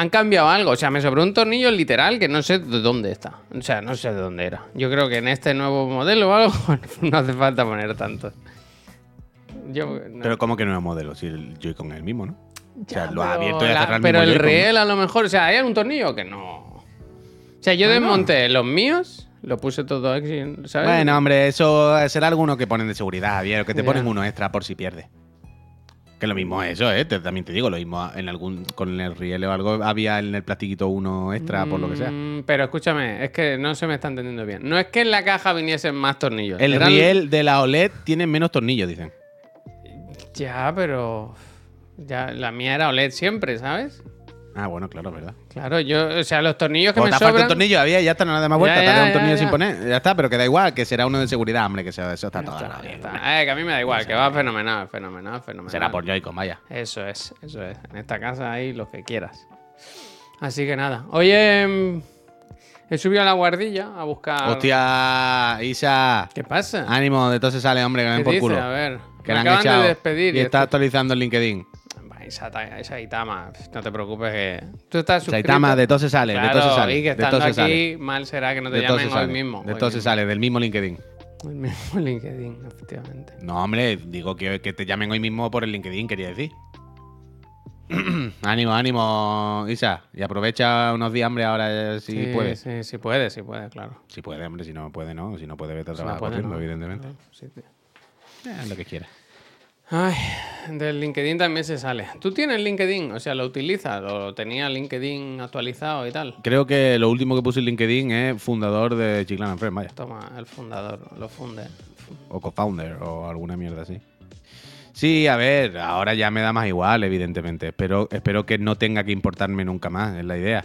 han cambiado algo. O sea, me sobró un tornillo literal que no sé de dónde está. O sea, no sé de dónde era. Yo creo que en este nuevo modelo o algo no hace falta poner tanto. Yo, no. Pero ¿cómo que nuevo modelo? Si el Joy-Con es el mismo, ¿no? o sea, lo ha abierto y ha cerrado Pero el riel a lo mejor, o sea, ¿hay algún tornillo que no? O sea, yo no. desmonté los míos, lo puse todo aquí, ¿sabes? Bueno, hombre, eso será alguno que ponen de seguridad, que te Ya. ponen uno extra por si pierdes. Que lo mismo es eso, ¿eh? Te- también te digo, lo mismo en algún con el riel o algo había en el plastiquito uno extra por lo que sea. Mm, Pero escúchame, es que no se me está entendiendo bien. No es que en la caja viniesen más tornillos. El eran- riel de la OLED tiene menos tornillos, dicen. Ya, pero. Ya, la mía era OLED siempre, ¿sabes? Ah, bueno, claro, ¿verdad? Claro, yo, o sea, los tornillos que O me te sobran. un tornillo, había, ya está, no nada más vuelta, Ya, un tornillo ya. sin poner. Ya está, pero que da igual, que será uno de seguridad, hombre, que sea, eso está todo está, está. Eh, que a mí me da igual, que va fenomenal, fenomenal, fenomenal. Será por Joy-Con, vaya. Eso es, eso es. En esta casa hay lo que quieras. Así que nada. Oye, mm, he subido a la guardilla a buscar. Hostia, Isa. ¿Qué pasa? Ánimo, de todo se sale, hombre, que no ¿Qué den por dice? culo. A ver. Que me le han acaban echado de despedir. y y está esto- actualizando el LinkedIn. Va, Esa, ta- esa Itama, no te preocupes que. Tú estás suscrito. Saitama, de todo se sale, de Claro, todo se sale. y que de todo se aquí, sale. mal será que no te De llamen hoy sale. mismo. De todo se sale, del mismo LinkedIn. El mismo LinkedIn, efectivamente. No, hombre, digo que, que te llamen hoy mismo por el LinkedIn, quería decir. ánimo, ánimo, Isa. Y aprovecha unos días, hombre, ahora eh, si sí, puedes. Sí, sí puede, sí puede, claro. Si puede, hombre, si no puede, no. Si no puede, vete a trabajar no. evidentemente. Sí. Eh, lo que quieras. Ay, del LinkedIn también se sale. ¿Tú tienes LinkedIn? O sea, ¿lo utilizas? ¿O tenías LinkedIn actualizado y tal? Creo que lo último que puse en LinkedIn es fundador de Chiclana Friends, vaya. Toma, el fundador, lo funde. O co-founder o alguna mierda así. Sí, a ver, ahora ya me da más igual, evidentemente. Espero, espero que no tenga que importarme nunca más, es la idea.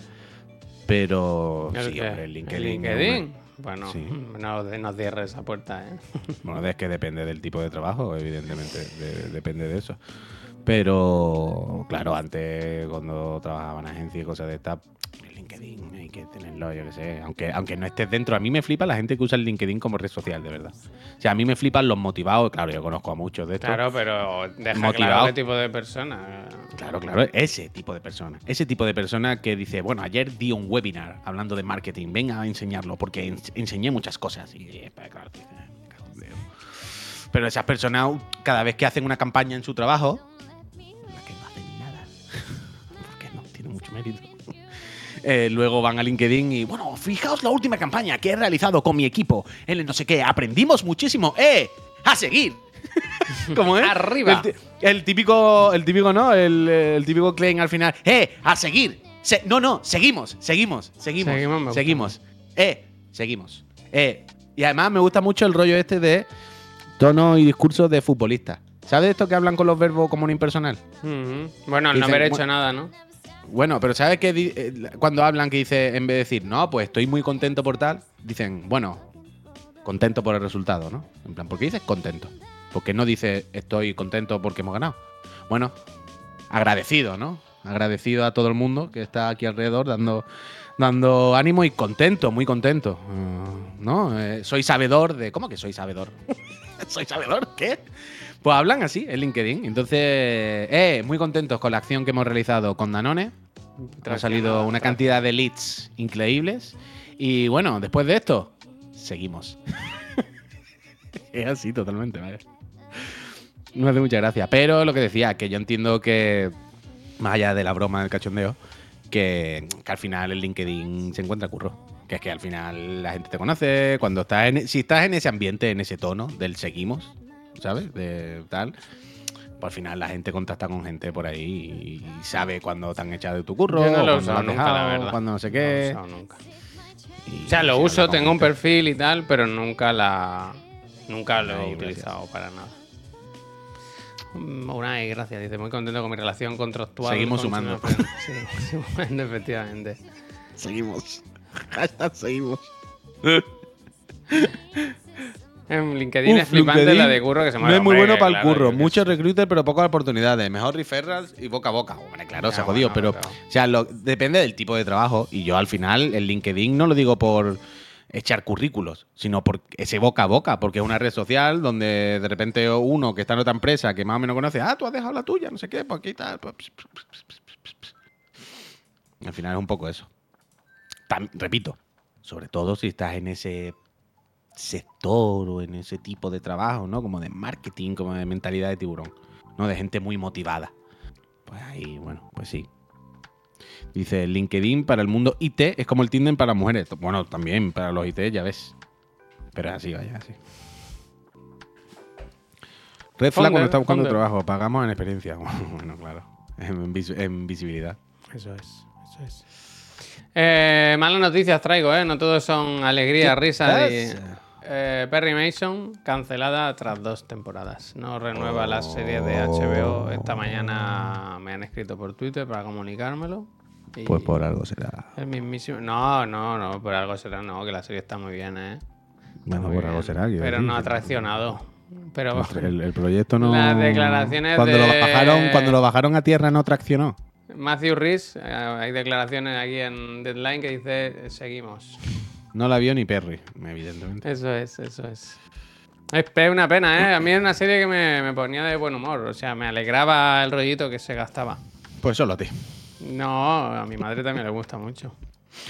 Pero ¿El sí, hombre, el LinkedIn. ¿El LinkedIn? Bueno, Sí. no nos cierres esa puerta, ¿eh? Bueno, es que depende del tipo de trabajo, evidentemente. de- depende de eso. Pero, claro, antes cuando trabajaba en agencia y cosas de estas, el LinkedIn hay que tenerlo, yo qué sé. Aunque, aunque no estés dentro, a mí me flipa la gente que usa el LinkedIn como red social, de verdad. O sea, a mí me flipan los motivados. Claro, yo conozco a muchos de estos. Claro, pero deja Motivado. claro qué tipo de persona. Claro, claro, ese tipo de persona. Ese tipo de persona que dice, bueno, ayer di un webinar hablando de marketing, venga a enseñarlo, porque ens- enseñé muchas cosas. Y eh, pues, claro. Pero esas personas, cada vez que hacen una campaña en su trabajo, mérito. eh, luego van a LinkedIn y, bueno, fijaos la última campaña que he realizado con mi equipo. En el no sé qué, aprendimos muchísimo. ¡Eh! ¡A seguir! ¿Cómo es? Arriba. El, típico, el típico, ¿no? El, el típico claim al final. ¡Eh! ¡A seguir! Se- no, no, seguimos, seguimos, seguimos, Seguimos, seguimos. ¡Eh! Seguimos. ¡Eh! Y además me gusta mucho el rollo este de tono y discurso de futbolista. ¿Sabes esto que hablan con los verbos como un impersonal? Bueno, al no haber hecho "Bueno, nada, ¿no? Bueno, pero ¿sabes qué? eh, Cuando hablan que dice, en vez de decir, no, pues estoy muy contento por tal, dicen, bueno, contento por el resultado, ¿no? En plan, ¿por qué dices contento? Porque no dice, estoy contento porque hemos ganado. Bueno, agradecido, ¿no? Agradecido a todo el mundo que está aquí alrededor dando, dando ánimo y contento, muy contento. Eh, ¿No? Eh, soy sabedor de. ¿Cómo que soy sabedor? ¿Soy sabedor? ¿Qué? Pues hablan así en LinkedIn. Entonces, eh, muy contentos con la acción que hemos realizado con Danone. Ha salido una cantidad de leads increíbles. Y bueno, después de esto, seguimos. es así totalmente, ¿vale? No hace mucha gracia. Pero lo que decía, que yo entiendo que, más allá de la broma del cachondeo, que, que al final el LinkedIn se encuentra curro. Que es que al final la gente te conoce, cuando estás en, si estás en ese ambiente, en ese tono del seguimos, ¿sabes? De tal, pues al final la gente contacta con gente por ahí y sabe cuándo te han echado de tu curro, Yo no lo has nunca, la dejado, verdad. cuándo no sé No lo qué. usado nunca. y O sea, lo uso, tengo un perfil y tal, pero nunca la. Nunca lo he utilizado para nada. Mm, Unai, gracias. Dice, muy contento con mi relación contractual. Seguimos con sumando. Chino Friend". Sí, sumando, efectivamente. Seguimos. Hashtag seguimos. En LinkedIn es flipante LinkedIn la de curro que se No mueve. es muy hombre, bueno para el claro, curro. Muchos recruiters, pero pocas oportunidades. Mejor referrals y boca a boca. Hombre, claro, se ha jodido. pero, o sea, lo- depende del tipo de trabajo. Y yo al final, el LinkedIn no lo digo por echar currículos, sino por ese boca a boca, porque es una red social donde de repente uno que está en otra empresa que más o menos conoce, ah, tú has dejado la tuya, no sé qué, pues aquí tal. Al final es un poco eso. Repito, sobre todo si estás en ese sector o en ese tipo de trabajo, ¿no? Como de marketing, como de mentalidad de tiburón, ¿no? De gente muy motivada. Pues ahí, bueno, pues sí. Dice, LinkedIn para el mundo IT es como el Tinder para las mujeres. Bueno, también para los IT, ya ves. Pero es así, vaya, así. Red flag cuando está buscando trabajo. Pagamos en experiencia. bueno, claro. En, vis- en visibilidad. Eso es, eso es. Eh, malas noticias traigo, ¿eh? No todos son alegría, risa y... Eh, Perry Mason cancelada tras dos temporadas. No renueva la serie de HBO. Esta mañana me han escrito por Twitter para comunicármelo. y Pues por algo será. El mismísimo... No, no, no, por algo será. No, que la serie está muy bien, ¿eh? Está Bueno, por algo bien. será. Pero decir. no ha traicionado. Pero El, el proyecto no. Las declaraciones cuando lo bajaron, cuando lo bajaron a tierra no traccionó. Matthew Rhys, eh, hay declaraciones aquí en Deadline que dice seguimos. No la vio ni Perry, evidentemente. Eso es, eso es. Es una pena, ¿eh? A mí es una serie que me, me ponía de buen humor. O sea, me alegraba el rollito que se gastaba. Pues solo a ti. No, a mi madre también le gusta mucho.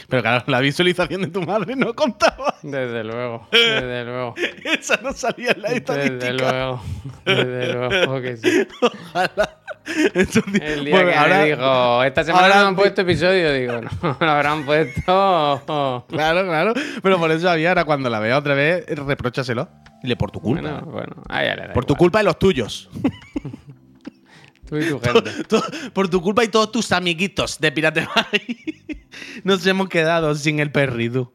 Pero claro, la visualización de tu madre no contaba. Desde luego, desde luego. Esa no salía en la Desde estadística. luego, desde luego que sí. Ojalá. Entonces, El día bueno, que ahora- me dijo, esta semana ahora no han puesto episodio, digo, no, lo habrán puesto. Claro, claro. Pero por eso había, ahora cuando la vea otra vez, repróchaselo. Dile, por tu culpa. Bueno, bueno, ah, ya le da por tu culpa y los tuyos. Tú y tu gente. To- por tu culpa y todos tus amiguitos de Pirate Bay. Nos hemos quedado sin el perrito.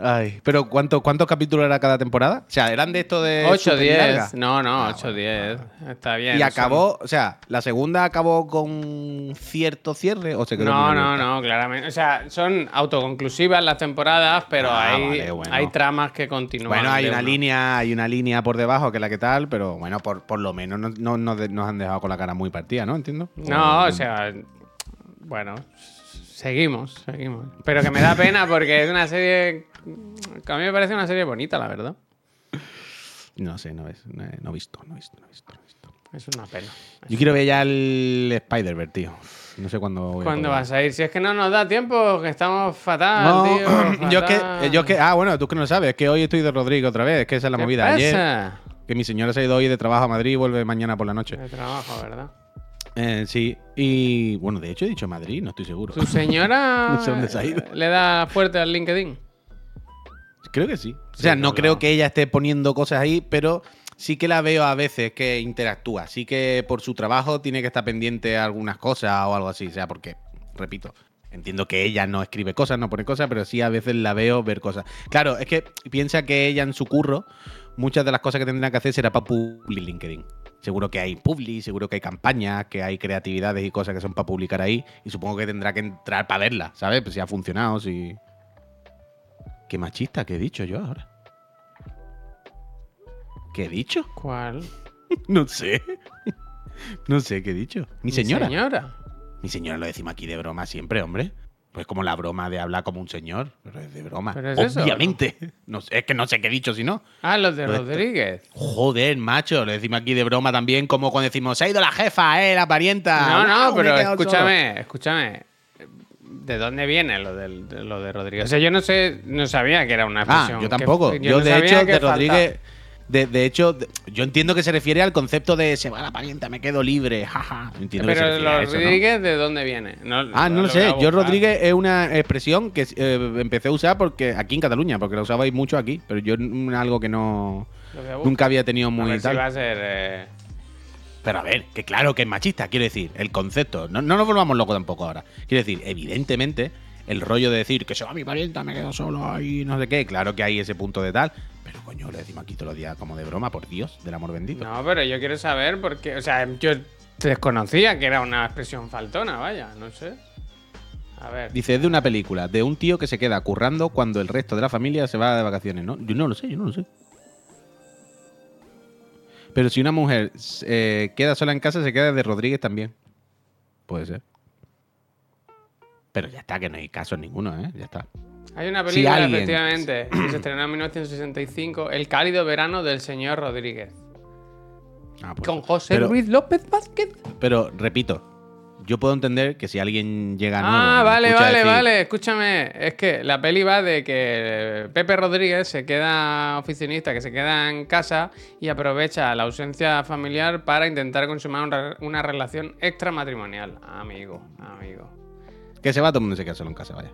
Ay, pero ¿cuánto, ¿cuántos capítulos era cada temporada? O sea, eran de esto de. 8, súper larga? 10. No, no, Ah, 8, bueno, 10. Está bien. Y son- acabó, o sea, la segunda acabó con cierto cierre o se quedó No, no, no, claramente. O sea, son autoconclusivas las temporadas, pero Ah, hay, vale, bueno. hay tramas que continúan. Bueno, hay una uno. línea, hay una línea por debajo que es la que tal, pero bueno, por, por lo menos no, no- nos han dejado con la cara muy partida, ¿no? Entiendo. No, o sea, bueno, seguimos, seguimos. Pero que me da pena porque es una serie que a mí me parece una serie bonita, la verdad. No sé, no, es, no, he- visto, no he visto, no he visto. no he visto. Es una pena. Yo quiero ver ya el Spider-Verse, tío. No sé cuándo voy ¿Cuándo vas a ir? Si es que no nos da tiempo, que estamos fatal, No, tío. yo es que, eh, yo es que, ah, bueno, tú que no lo sabes, es que hoy estoy de Rodrigo otra vez, es que esa es la ¿Qué movida. Ayer, pasa? que mi señora se ha ido hoy de trabajo a Madrid y vuelve mañana por la noche. De trabajo, ¿verdad? Eh, sí, y bueno, de hecho he dicho Madrid, no estoy seguro. ¿Su señora No sé dónde se ha ido. le da fuerte al LinkedIn? Creo que sí. O sea, Sí, no creo que ella esté poniendo cosas ahí, pero sí que la veo a veces que interactúa. Sí que por su trabajo tiene que estar pendiente a algunas cosas o algo así. O sea, porque, repito, entiendo que ella no escribe cosas, no pone cosas, pero sí a veces la veo ver cosas. Claro, es que piensa que ella en su curro, muchas de las cosas que tendrá que hacer será para publicar LinkedIn. Seguro que hay publi, seguro que hay campañas, que hay creatividades y cosas que son para publicar ahí. Y supongo que tendrá que entrar para verla, ¿sabes? Pues si ha funcionado, si. Qué machista, ¿qué he dicho yo ahora? ¿Qué he dicho? ¿Cuál? No sé. No sé qué he dicho. Mi señora. Señora. Mi señora lo decimos aquí de broma siempre, hombre. Pues como la broma de hablar como un señor. Pero es de broma. Pero es eso, Obviamente. ¿no? sé, es que no sé qué he dicho si no. Ah, los de de- Rodríguez. Joder, macho. Lo decimos aquí de broma también, como cuando decimos, se ha ido la jefa, eh, la parienta. No, no, pero escúchame, escúchame. ¿De dónde viene lo, del- de, lo de Rodríguez? O sea, yo no sé, no sabía que era una Ah, expresión. yo que- tampoco. yo yo, no de hecho, de falta- Rodríguez, De, de hecho, de- yo entiendo que se refiere al concepto de se va la parienta, me quedo libre, jaja. Entiendo que se Pero a los. Rodríguez, ¿de dónde viene? No- Ah, no lo sé. Yo. Rodríguez es una expresión que eh, empecé a usar porque aquí en Cataluña, porque la usabais mucho aquí, pero yo algo que no nunca había tenido A muy si tal. va a ser. eh, Pero a ver, que claro que es machista, quiero decir, el concepto. No, no nos volvamos locos tampoco ahora. Quiero decir, evidentemente, el rollo de decir que se va mi parienta, me quedo solo ahí, no sé qué. Claro que hay ese punto de tal. Pero coño, le decimos aquí todos los días como de broma, por Dios, del amor bendito. No, pero yo quiero saber porque. O sea, yo desconocía que era una expresión faltona, vaya, no sé. A ver. Dice, es de una película, de un tío que se queda currando cuando el resto de la familia se va de vacaciones, ¿no? Yo no lo sé, yo no lo sé. Pero si una mujer eh, queda sola en casa, se queda de Rodríguez también. Puede ser. Pero ya está, que no hay caso en ninguno, ¿eh? Ya está. Hay una Si película, alguien- efectivamente, que se estrenó en 1965, El cálido verano del señor Rodríguez. Ah, pues- Con José pero, Luis López Vázquez. Pero, repito, yo puedo entender que si alguien llega nuevo... Ah, vale, vale, decir, vale. Escúchame. Es que la peli va de que Pepe Rodríguez se queda oficinista, que se queda en casa y aprovecha la ausencia familiar para intentar consumar una, una relación extramatrimonial. Amigo, amigo. Que se va, todo el mundo se queda solo en casa, vaya.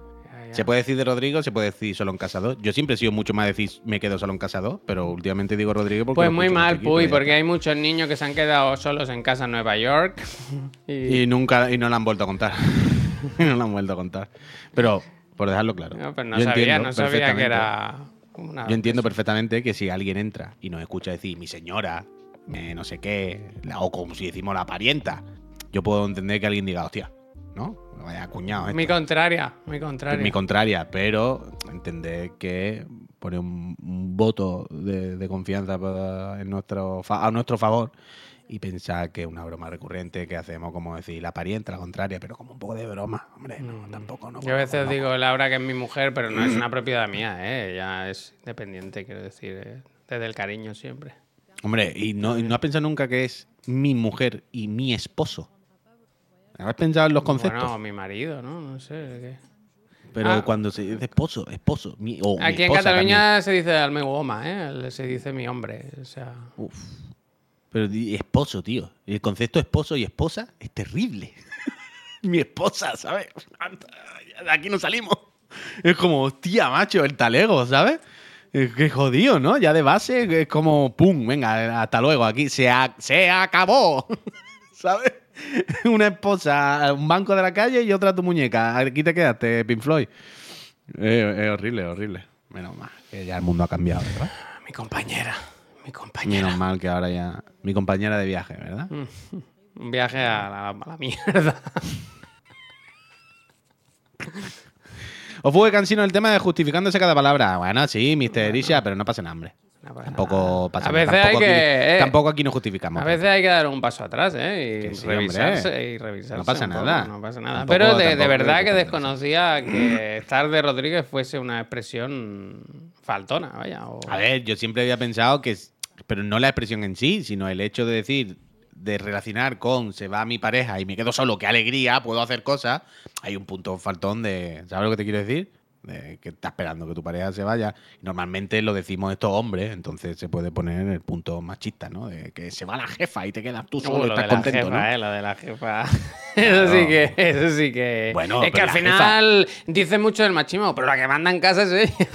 Se puede decir de Rodrigo, se puede decir solo en casa 2. Yo siempre he sido mucho más decir me quedo solo en casa 2, pero últimamente digo Rodrigo porque. Pues muy mal, Puy, porque hay muchos niños que se han quedado solos en casa en Nueva York. y, nunca, y no lo han vuelto a contar. y no lo han vuelto a contar. Pero, por dejarlo claro. no, pero no yo sabía, entiendo no sabía que perfectamente- era. una- Yo entiendo perfectamente que si alguien entra y nos escucha decir mi señora, me no sé qué, la- o como si decimos la parienta, yo puedo entender que alguien diga, hostia, ¿no? Vaya cuñado. esto". Mi contraria, mi contraria. mi contraria, pero entender que pone un, un voto de, de confianza para- en nuestro, fa- a nuestro favor y pensar que es una broma recurrente que hacemos, como decir, la pariente, la contraria, pero como un poco de broma. Hombre, no, tampoco, no. Yo a veces no, digo Laura que es mi mujer, pero no es una propiedad mía, ¿eh? Ella es independiente, quiero decir, eh, desde el cariño siempre. Hombre, ¿y no, y no has pensado nunca que es mi mujer y mi esposo? ¿Has pensado en los conceptos? Bueno, mi marido, ¿no? No sé. ¿qué? pero ah. cuando se dice esposo, esposo, mi, o mi Aquí en Cataluña se dice al goma, ¿eh? Se dice mi hombre, o sea... Uf. Pero esposo, tío. El concepto esposo y esposa es terrible. mi esposa, ¿sabes? De aquí no salimos. Es como, hostia, macho, el talego, ¿sabes? Es que jodido, ¿no? Ya de base es como, pum, venga, hasta luego, aquí se, ha- se acabó, ¿sabes? Una esposa, un banco de la calle y otra tu muñeca. Aquí te quedaste, Pink Floyd. Es, es horrible, horrible. Menos mal que ya el mundo ha cambiado, ¿verdad? Mi compañera, mi compañera. Menos mal que ahora ya... Mi compañera de viaje, ¿verdad? Un viaje a la, a la mierda. Os fue cansino el tema de justificándose cada palabra. Bueno, sí, Mr. Isha, pero no. No pasa Tampoco pasa A nada. veces hay Tampoco, que, aquí, eh, tampoco aquí nos justificamos. A veces hay que dar un paso atrás, ¿eh? Y sí, revisarse. hombre. Y revisarse No pasa poco, nada. no pasa nada. Tampoco- Pero de, verdad que desconocía que estar de Rodríguez fuese una expresión faltona, vaya. o- A ver, yo siempre había pensado que... Pero no la expresión en sí, sino el hecho de decir... De relacionar con se va mi pareja y me quedo solo, qué alegría, puedo hacer cosas. Hay un punto faltón de. ¿Sabes lo que te quiero decir? Que está esperando que tu pareja se vaya. Normalmente lo decimos estos hombres, entonces se puede poner el punto machista, ¿no? De que se va la jefa y te quedas tú Uh, solo y estás contento, jefa, ¿no? eh, lo de la jefa. Eso sí que, eso sí que. Bueno, es que al final dice mucho del machismo, pero la que manda en casa es ella.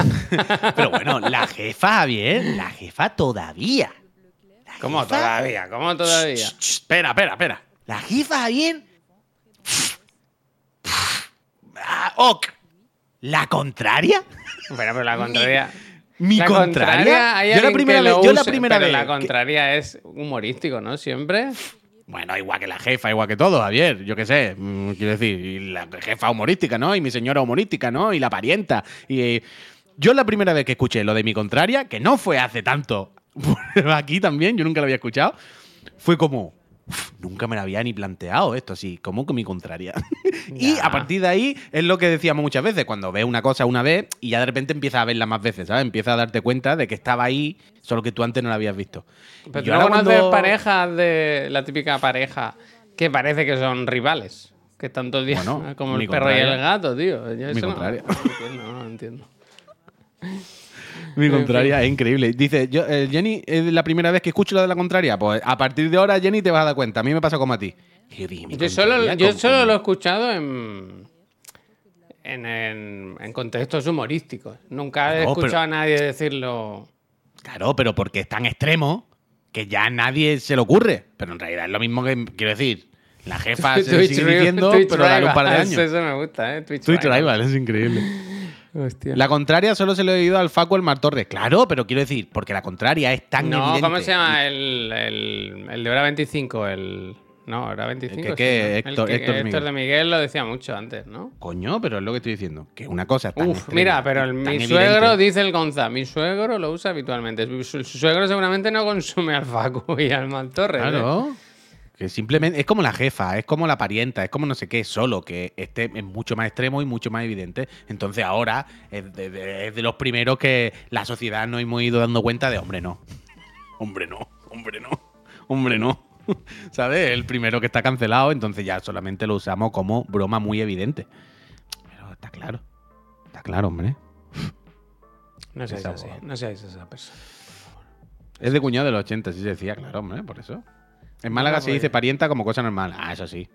Pero bueno, la jefa, bien, la jefa todavía. La ¿Cómo jefa- todavía? ¿Cómo todavía? Ch, ch, espera, espera, espera. La jefa, bien. Ah, ok. ¿La contraria? Bueno, pero la contraria. ¿Mi la contraria? Yo la primera vez- yo la primera pero vez La que- contraria es humorístico, ¿no? Siempre. Bueno, igual que la jefa, igual que todo, Javier. Yo qué sé. mm, quiero decir, y la jefa humorística, ¿no? Y mi señora humorística, ¿no? Y la parienta. Y eh, yo la primera vez que escuché lo de mi contraria, que no fue hace tanto, aquí también, yo nunca lo había escuchado, fue como. "Uf, nunca me lo había ni planteado esto así, como con mi contraria. y a partir de ahí es lo que decíamos muchas veces, cuando ves una cosa una vez y ya de repente empiezas a verla más veces, ¿sabes? Empiezas a darte cuenta de que estaba ahí, solo que tú antes no la habías visto. Pero Y tú ahora no conoces cuando- parejas de la típica pareja que parece que son rivales. Que están todo el día Bueno, como el perro y el gato, tío. Yo Mi no-. No, entiendo, no entiendo. Mi contraria es increíble. Dice, yo, eh, Jenny, es la primera vez que escucho lo de la contraria. Pues a partir de ahora, Jenny, te vas a dar cuenta. A mí me pasa como a ti. Yo, dije, mi Yo solo, yo ¿cómo- solo lo he escuchado en, en, en- en contextos humorísticos. Nunca he No, escuchado pero- a nadie decirlo. Claro, pero porque es tan extremo que ya a nadie se le ocurre. Pero en realidad es lo mismo que, quiero decir, la jefa se sigue diciendo, pero dale un par de años. Eso me gusta, ¿eh? Twitch, Twitch. Rival, es increíble. Hostia. La contraria solo se lo he oído al Facu el Mar Torres. Claro, pero quiero decir, porque la contraria es tan No, evidente. ¿cómo se llama? El, el, el de hora 25, el... No, hora 25. que- sí, que ¿no? El Héctor- que- Héctor de Héctor Miguel. de Miguel lo decía mucho antes, ¿no? Coño, pero es lo que estoy diciendo. Que una cosa tan Uf, extrema mira, pero el- mi suegro, evidente- dice el Gonza, mi suegro lo usa habitualmente. Su, su- su suegro seguramente no consume al Facu y al Maltorre. Claro. Que simplemente es como la jefa, es como la parienta, es como no sé qué, solo que este es mucho más extremo y mucho más evidente. Entonces ahora es de, de- es de los primeros que la sociedad nos hemos ido dando cuenta de, hombre, no. Hombre, no. Hombre, no. Hombre, no. ¿Sabes? El primero que está cancelado, entonces ya solamente lo usamos como broma muy evidente. Pero está claro. Está claro, hombre. No seáis Esa así, boba. no seáis esa persona. Es de cuñado de los 80, sí se decía, claro, hombre, por eso. En Málaga No, se dice parienta como cosa normal. Ah, eso sí.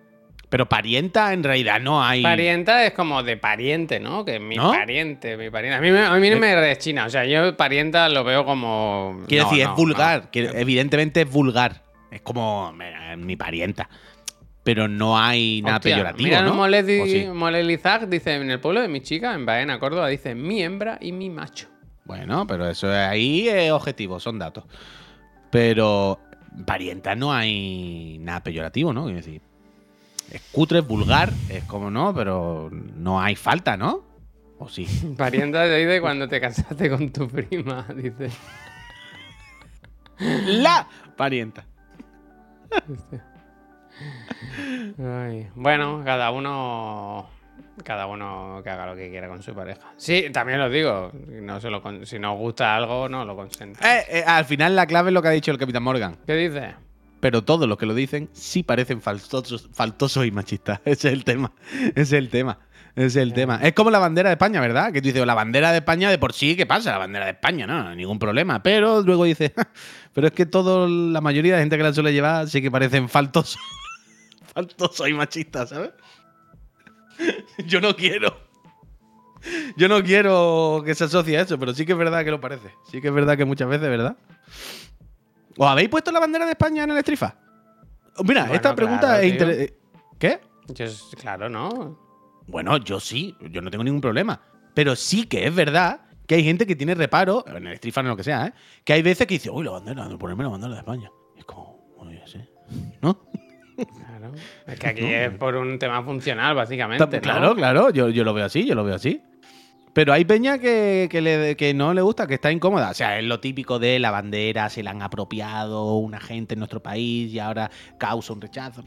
Pero parienta en realidad no hay. Parienta es como de pariente, ¿no? Que mi ¿No? pariente, mi pariente. A mí, a mí no me rechina. O sea, yo parienta lo veo como. Quiero no, decir, es vulgar. evidentemente es vulgar. Es como "Mira, mi parienta. Pero no hay nada Hostia, peyorativo, mira, ¿no? Dice en el pueblo de mi chica, en Baena, Córdoba, dice mi hembra y mi macho. Bueno, pero eso es- ahí es objetivo, son datos. Pero parienta no hay nada peyorativo, ¿no? Quiero decir, es cutre, es vulgar, es como no, pero no hay falta, ¿no? ¿O sí? Parienta dice cuando te casaste con tu prima, dice. La parienta. Ay, Bueno, cada uno. Cada uno que haga lo que quiera con su pareja. Sí, también os digo, no se lo con- si nos gusta algo, no lo consenta. Eh, eh, al final la clave es lo que ha dicho el Capitán Morgan. ¿Qué dice? Pero todos los que lo dicen sí parecen faltosos, faltosos y machistas. Ese es el tema. Ese es el tema. Ese es el tema. Es como la bandera de España, ¿verdad? Que tú dices, la bandera de España de por sí, ¿qué pasa? La bandera de España, no, ningún problema. Pero luego dices, pero es que todo, la mayoría de gente que la suele llevar sí que parecen faltosos. faltosos y machistas, ¿sabes? Yo no quiero. Yo no quiero que se asocie a eso, pero sí que es verdad que lo parece. Sí que es verdad que muchas veces, ¿verdad? ¿Os habéis puesto la bandera de España en el Estrifa? Mira, Bueno, esta pregunta claro, es interesante. ¿Qué? Yo, claro, ¿no? Bueno, yo sí, yo no tengo ningún problema. Pero sí que es verdad que hay gente que tiene reparo, en el Estrifa en lo que sea, ¿eh? que hay veces que dice, uy, la bandera, ponerme la bandera de España. Y es como, bueno, ya sé. ¿No? Claro. Es que aquí es por un tema funcional, básicamente. ¿no? Claro, claro, yo, yo lo veo así, yo lo veo así. Pero hay peña que, que le- que no le gusta, que está incómoda. O sea, es lo típico de la bandera, se la han apropiado una gente en nuestro país y ahora causa un rechazo.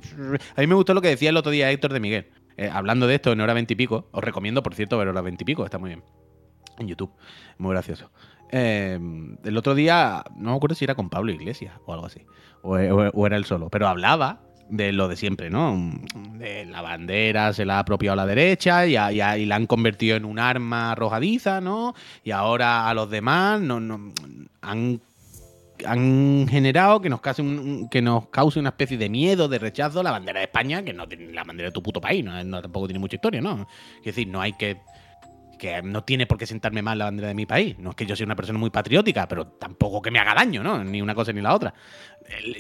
A mí me gustó lo que decía el otro día Héctor de Miguel. Eh, hablando de esto en hora 20 y pico, os recomiendo, por cierto, ver hora 20 y pico, está muy bien. En YouTube, muy gracioso. Eh, el otro día, no me acuerdo si era con Pablo Iglesias o algo así, o, o- o era él solo, pero hablaba de lo de siempre, ¿no? De la bandera se la ha apropiado la derecha y, a- a- la han convertido en un arma arrojadiza, ¿no? Y ahora a los demás no, no- han, generado que nos, cause un- que nos cause una especie de miedo, de rechazo la bandera de España, que no tiene la bandera de tu puto país, No- tampoco tiene mucha historia, ¿no? Es decir, no hay que que no tiene por qué sentarme mal la bandera de mi país. No es que yo sea una persona muy patriótica, pero tampoco que me haga daño, ¿no? Ni una cosa ni la otra.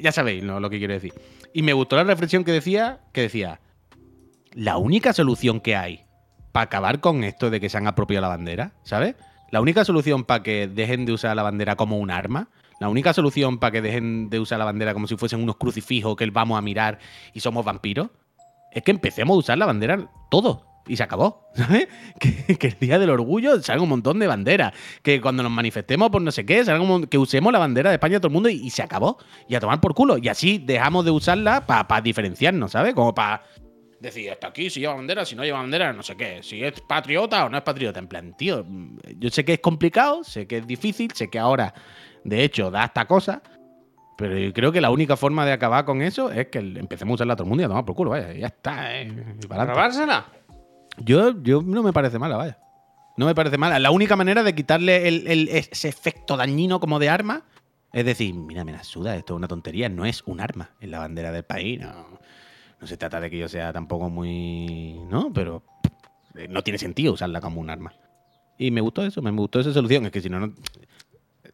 Ya sabéis lo, lo que quiero decir. Y me gustó la reflexión que decía, que decía, la única solución que hay para acabar con esto de que se han apropiado la bandera, ¿sabes? La única solución para que dejen de usar la bandera como un arma, la única solución para que dejen de usar la bandera como si fuesen unos crucifijos que vamos a mirar y somos vampiros, es que empecemos a usar la bandera todo. Y se acabó, ¿sabes? Que, el día del orgullo salga un montón de banderas. Que cuando nos manifestemos por no sé qué, salga un que usemos la bandera de España todo el mundo y, se acabó. Y a tomar por culo. Y así dejamos de usarla para diferenciarnos, ¿sabes? Como para decir, hasta aquí, si lleva bandera, si no lleva bandera, no sé qué. Si es patriota o no es patriota. En plan, tío, mm, yo sé que es complicado, sé que es difícil, sé que ahora, de hecho, da esta cosa. Pero yo creo que la única forma de acabar con eso es que empecemos a usarla todo el mundo y a tomar por culo, vaya. Ya está, ¿eh? Para. Yo, yo no me parece mala, vaya. No me parece mal. La única manera de quitarle el- el- ese efecto dañino como de arma es decir, mira, me la suda, esto es una tontería, no es un arma en la bandera del país. No, no se trata de que yo sea tampoco muy. ¿No? Pero eh, no tiene sentido usarla como un arma. Y me gustó eso, me gustó esa solución. Es que si no, no.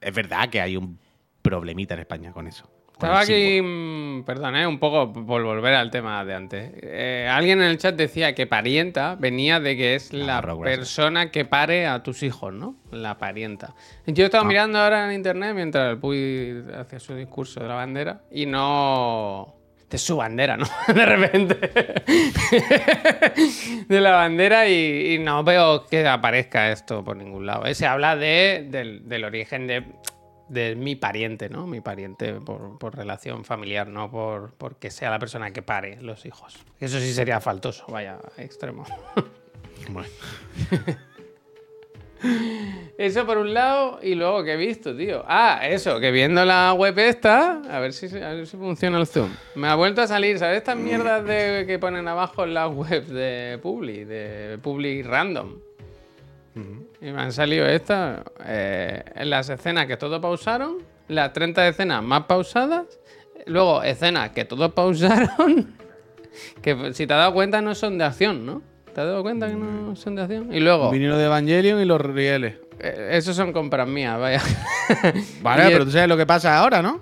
Es verdad que hay un problemita en España con eso. Estaba aquí, mm, perdón, eh, un poco por volver al tema de antes. Eh, alguien en el chat decía que parienta venía de que es la persona que pare a tus hijos, ¿no? La parienta. Yo estaba Ah. mirando ahora en internet mientras el Puy hacía su discurso de la bandera y no. De su bandera, ¿no? De repente. de la bandera y, y no veo que aparezca esto por ningún lado. Eh, Se habla de, del, del origen de, de mi pariente, ¿no? Mi pariente por, por relación familiar, no por porque sea la persona que pare los hijos. Eso sí sería faltoso, vaya, extremo. Bueno, Eso por un lado, y luego que he visto, tío. Ah, eso, que viendo la web esta, a ver si, a ver si funciona el zoom. Me ha vuelto a salir, ¿sabes? Estas mierdas de, que ponen abajo en las webs de Publi, de Publi Random. Y me han salido estas, eh, en las escenas que todos pausaron, las 30 escenas más pausadas, luego escenas que todos pausaron, que si te has dado cuenta no son de acción, ¿no? ¿Te has dado cuenta que no son de acción? Y luego... vinilo de Evangelion y los rieles. Eh, Esos son compras mías, vaya. Vale, Y pero el- tú sabes lo que pasa ahora, ¿no?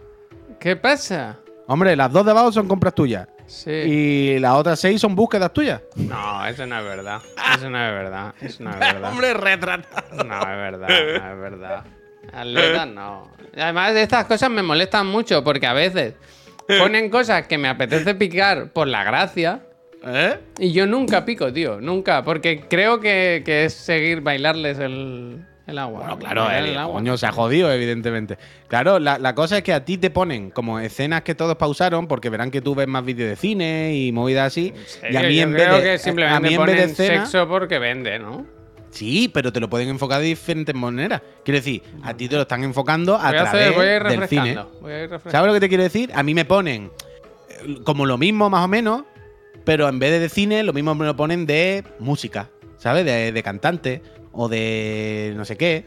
¿Qué pasa? Hombre, las dos de abajo son compras tuyas. Sí. Y las otras seis son búsquedas tuyas. No, eso no es verdad. Eso no es verdad. Eso no es verdad. Hombre, retratado. No es verdad, no es verdad. Atletas no. Además, estas cosas me molestan mucho porque a veces ponen cosas que me apetece picar por la gracia. ¿Eh? Y yo nunca pico, tío. Nunca. Porque creo que, que es seguir bailarles el, el agua. Bueno, claro, el, el agua. coño se ha jodido, evidentemente. Claro, la, la cosa es que a ti te ponen como escenas que todos pausaron porque verán que tú ves más vídeos de cine y movidas así. y a mí Yo en vez creo de, que a simplemente mí en vez de ponen escena- sexo porque vende, ¿no? Sí, pero te lo pueden enfocar de diferentes maneras. Quiero decir, a ti te lo están enfocando a Voy a, través hacer, voy a ir del cine. Voy a ir. ¿Sabes lo que te quiero decir? A mí me ponen eh, como lo mismo, más o menos, pero en vez de, de cine, lo mismo me lo ponen de música, ¿sabes? De, de cantante o de no sé qué.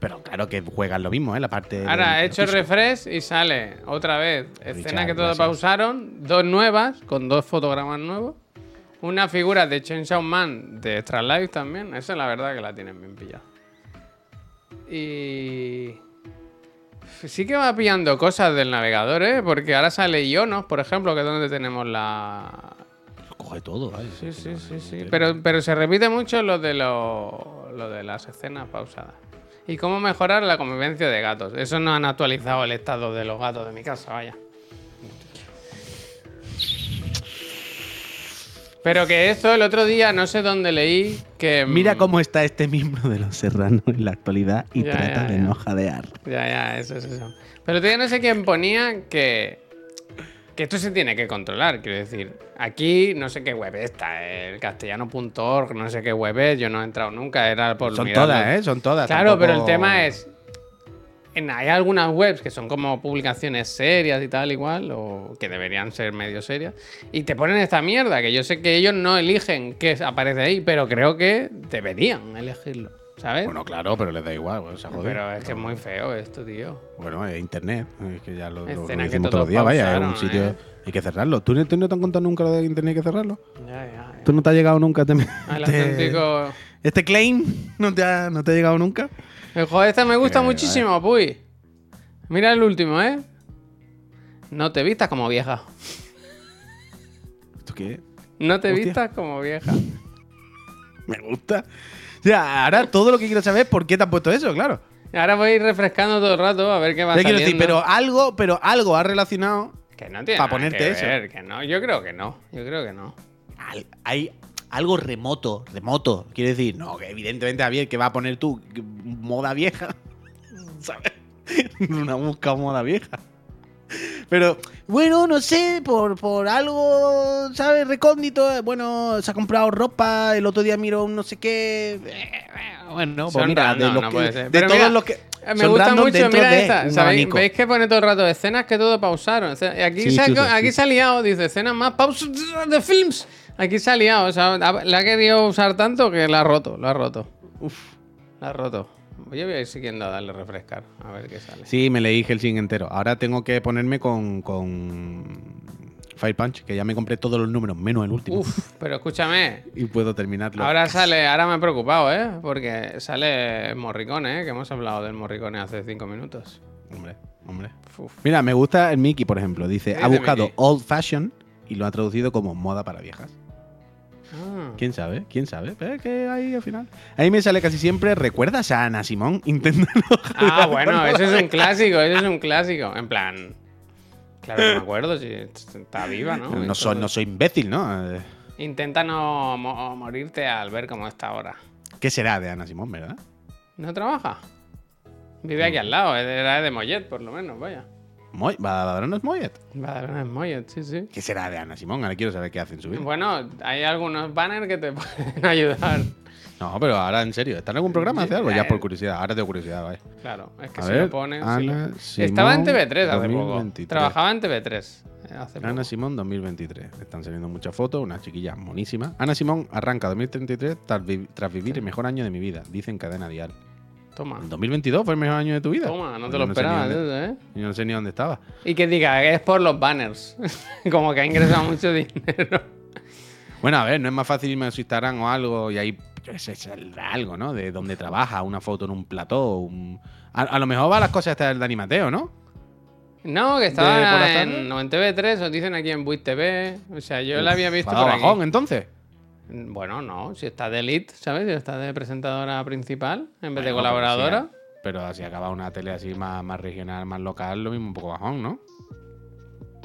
Pero claro que juegan lo mismo, ¿eh? La parte. Ahora he hecho físico. refresh y sale otra vez escena que todos gracias. pausaron, dos nuevas, con dos fotogramas nuevos. Una figura de Chainsaw Man de Extra Life también. Esa es la verdad que la tienen bien pillada. Y. Sí que va pillando cosas del navegador, ¿eh? Porque ahora sale Ionos, por ejemplo, que es donde tenemos la. Coge todo, ¿vale? Sí, sí, sí, sí. Pero, pero se repite mucho lo de, lo, lo de las escenas pausadas. Y cómo mejorar la convivencia de gatos. Eso no han actualizado el estado de los gatos de mi casa, vaya. Pero que esto el otro día, no sé dónde leí, que... mm, Mira cómo está este miembro de los serranos en la actualidad y Ya, trata ya, de ya. no jadear. Ya, ya, eso es eso. Pero todavía no sé quién ponía que... Que esto se tiene que controlar, quiero decir. Aquí no sé qué web está, el castellano.org, no sé qué web es, yo no he entrado nunca, era por Son mirarlo. todas, ¿eh? Son todas. Claro, tampoco- pero el tema es. En, hay algunas webs que son como publicaciones serias y tal, igual, o que deberían ser medio serias, y te ponen esta mierda, que yo sé que ellos no eligen qué aparece ahí, pero creo que deberían elegirlo, ¿sabes? Bueno, claro, pero les da igual, bueno, se pero es que es muy feo esto, tío. Bueno, es internet. Es que ya lo, lo- lo que todos días, vaya, un sitio. ¿eh? Hay que cerrarlo. ¿Tú, no- tú no te han contado nunca lo de internet hay que cerrarlo? Ya, ya, ya. ¿Tú no te ha llegado nunca? Te, El te- auténtico. ¿Este claim no te, ha, no te ha llegado nunca? El juego este me gusta Que muchísimo, puy. Mira el último, ¿eh? No te vistas como vieja. ¿Esto qué? No te Hostia. vistas como vieja. Me gusta. Sea, ahora todo lo que quiero saber es por qué te han puesto eso, claro. Ahora voy a ir refrescando todo el rato a ver qué va quiero decir, pero algo, pero algo ha relacionado. Que no tiene pa' nada ponerte que eso. ver, que no. Yo creo que no. Yo creo que no. al- Hay algo remoto, remoto. Quiero decir, no, que evidentemente, Javier, que va a poner tú moda vieja. ¿Sabes? Una busca moda vieja. Pero, bueno, no sé, por, por algo, ¿sabes? Recóndito. Bueno, se ha comprado ropa, el otro día miró un no sé qué. eh, Bueno, pues mira, de, los no que- de todos mira, los que. Eh, Me gusta mucho, mira de esta. ¿Sabéis? ¿Veis que pone todo el rato escenas que todo pausaron? Aquí, Sí, se, ha, chuzo, aquí sí. se ha liado, dice escenas más pausas de films. Aquí se ha liado, o sea, la ha querido usar tanto que la ha roto, lo ha roto. La ha roto. Yo voy a ir siguiendo a darle refrescar. A ver qué sale. Sí, me leí Helsing entero. Ahora tengo que ponerme con, con Fire Punch, que ya me compré todos los números, menos el último. Uf, pero escúchame. Y puedo terminarlo. Ahora sale, ahora me he preocupado, ¿eh? Porque sale Morricone, ¿eh? Que hemos hablado del Morricone hace cinco minutos. Hombre, hombre. Uf. Mira, me gusta el Mickey, por ejemplo. Dice, ¿Qué ha buscado Mickey? old fashion y lo ha traducido como moda para viejas. Ah. ¿Quién sabe? ¿Quién sabe? Pero es que ahí al final. Ahí me sale casi siempre. ¿Recuerdas a Ana Simón? Inténtalo. Ah, bueno, eso es un clásico, eso es un clásico. En plan. Claro que me acuerdo, si está viva, ¿no? No soy, no soy imbécil, ¿no? Intenta no mo- morirte al ver cómo está ahora. ¿Qué será de Ana Simón, verdad? ¿No trabaja? Vive aquí al lado, era de Mollet, por lo menos, vaya. Moy, ¿Badalona es Moyet? Badalona es Mollet, sí, sí. ¿Qué será de Ana Simón? Ahora quiero saber qué hace en su vida. Bueno, hay algunos banners que te pueden ayudar. No, pero ahora en serio, ¿está en algún programa? ¿Hace algo? Ya por curiosidad. Ahora tengo curiosidad, vaya. Claro, es que A si ver, lo pones. si Ana lo- Simón, Estaba en TV3 hace 2023. poco. Trabajaba en TV3 eh, poco. Ana Simón 2023. Están saliendo muchas fotos, una chiquilla monísima. Ana Simón arranca 2033 tras, vi- tras vivir el mejor año de mi vida, dice en cadena dial. Toma. ¿El 2022 fue el mejor año de tu vida? Toma, no te lo esperabas, dónde- ¿eh? Yo no sé ni dónde estaba. Y que diga es por los banners. Como que ha ingresado mucho dinero. Bueno, a ver, no es más fácil irme a su Instagram o algo y ahí, saldrá algo, ¿no? De dónde trabaja, una foto en un plató. un- A, a lo mejor va las cosas estas del Dani Mateo, ¿no? No, que ¿De por estaba en, en TV3, os dicen aquí en Buit TV. O sea, yo la había visto ¿Va a dar por aquí. bajón, entonces? Bueno, no, si está de elite, ¿sabes? Si está de presentadora principal en vez de Bueno, colaboradora. Pero si, pero si acaba una tele así más, más regional, más local, lo mismo un poco bajón, ¿no?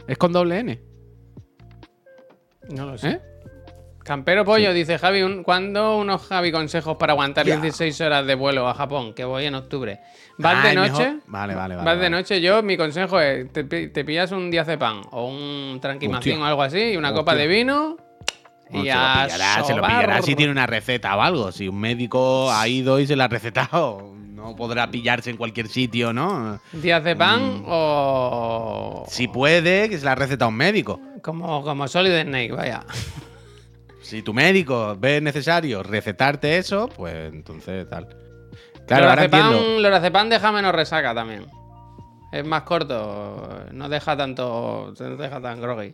¿Es con doble N? No lo sé. ¿Eh? Campero Pollo dice Javi, un- ¿cuándo unos Javi consejos para aguantar Ya. 16 horas de vuelo a Japón? Que voy en octubre. ¿Vas Ah, de noche? mejor- Vale, vale, vale. Vas vale. de noche, yo mi consejo es, te, te pillas un diazepam o un tranquimacín o algo así y una Hostia. copa de vino No, y se, lo pillará, se lo pillará si tiene una receta o algo. Si un médico ha ido y se la ha recetado, no podrá pillarse en cualquier sitio, ¿no? Diazepam Mm. o... Si puede, que se la ha recetado un médico. Como, como Solid Snake, vaya. Si tu médico ve necesario recetarte eso, pues entonces tal. Claro, ahora Lorazepam, entiendo. Lorazepam deja menos resaca también. Es más corto, no deja tanto, no deja tan groggy.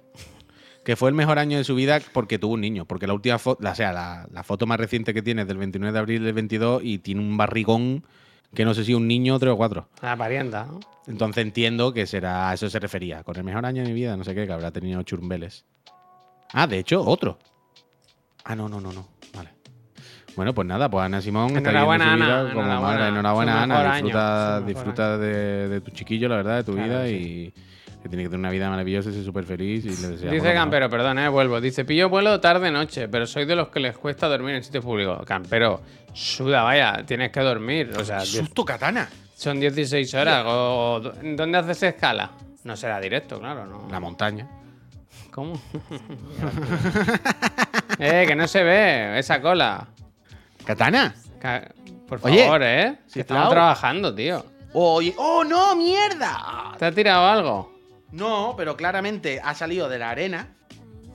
Que fue el mejor año de su vida porque tuvo un niño. Porque la última foto, o sea, la, la foto más reciente que tiene es del 29 de abril del 22 y tiene un barrigón que no sé si un niño tres o cuatro. La parienta, ¿no? Entonces entiendo que será a eso se refería. Con el mejor año de mi vida, no sé qué, que habrá tenido churumbeles. Ah, de hecho, otro. Ah, no, no, no, no. Vale. Bueno, pues nada, pues Ana Simón está Enhorabuena, viviendo su vida Ana, como enhorabuena. madre. Enhorabuena, Ana. Disfruta, disfruta de, de tu chiquillo, la verdad, de tu Claro, vida sí. y que tiene que tener una vida maravillosa y ser súper feliz. Y le deseamos lo Dice mejor. Campero, perdón, eh, vuelvo. Dice, pillo vuelo tarde-noche, pero soy de los que les cuesta dormir en sitios públicos. Campero, suda, vaya, tienes que dormir. O sea, diez- ¡Susto, katana! son 16 horas. O, ¿Dónde haces escala? No será directo, claro, ¿no? La montaña. ¿Cómo? eh, que no se ve esa cola. ¿Katana? Ca- Por Oye, favor, ¿eh? Que sí, estamos trabajando, tío. Oye, ¡oh, no, mierda! ¿Te ha tirado algo? No, pero claramente ha salido de la arena.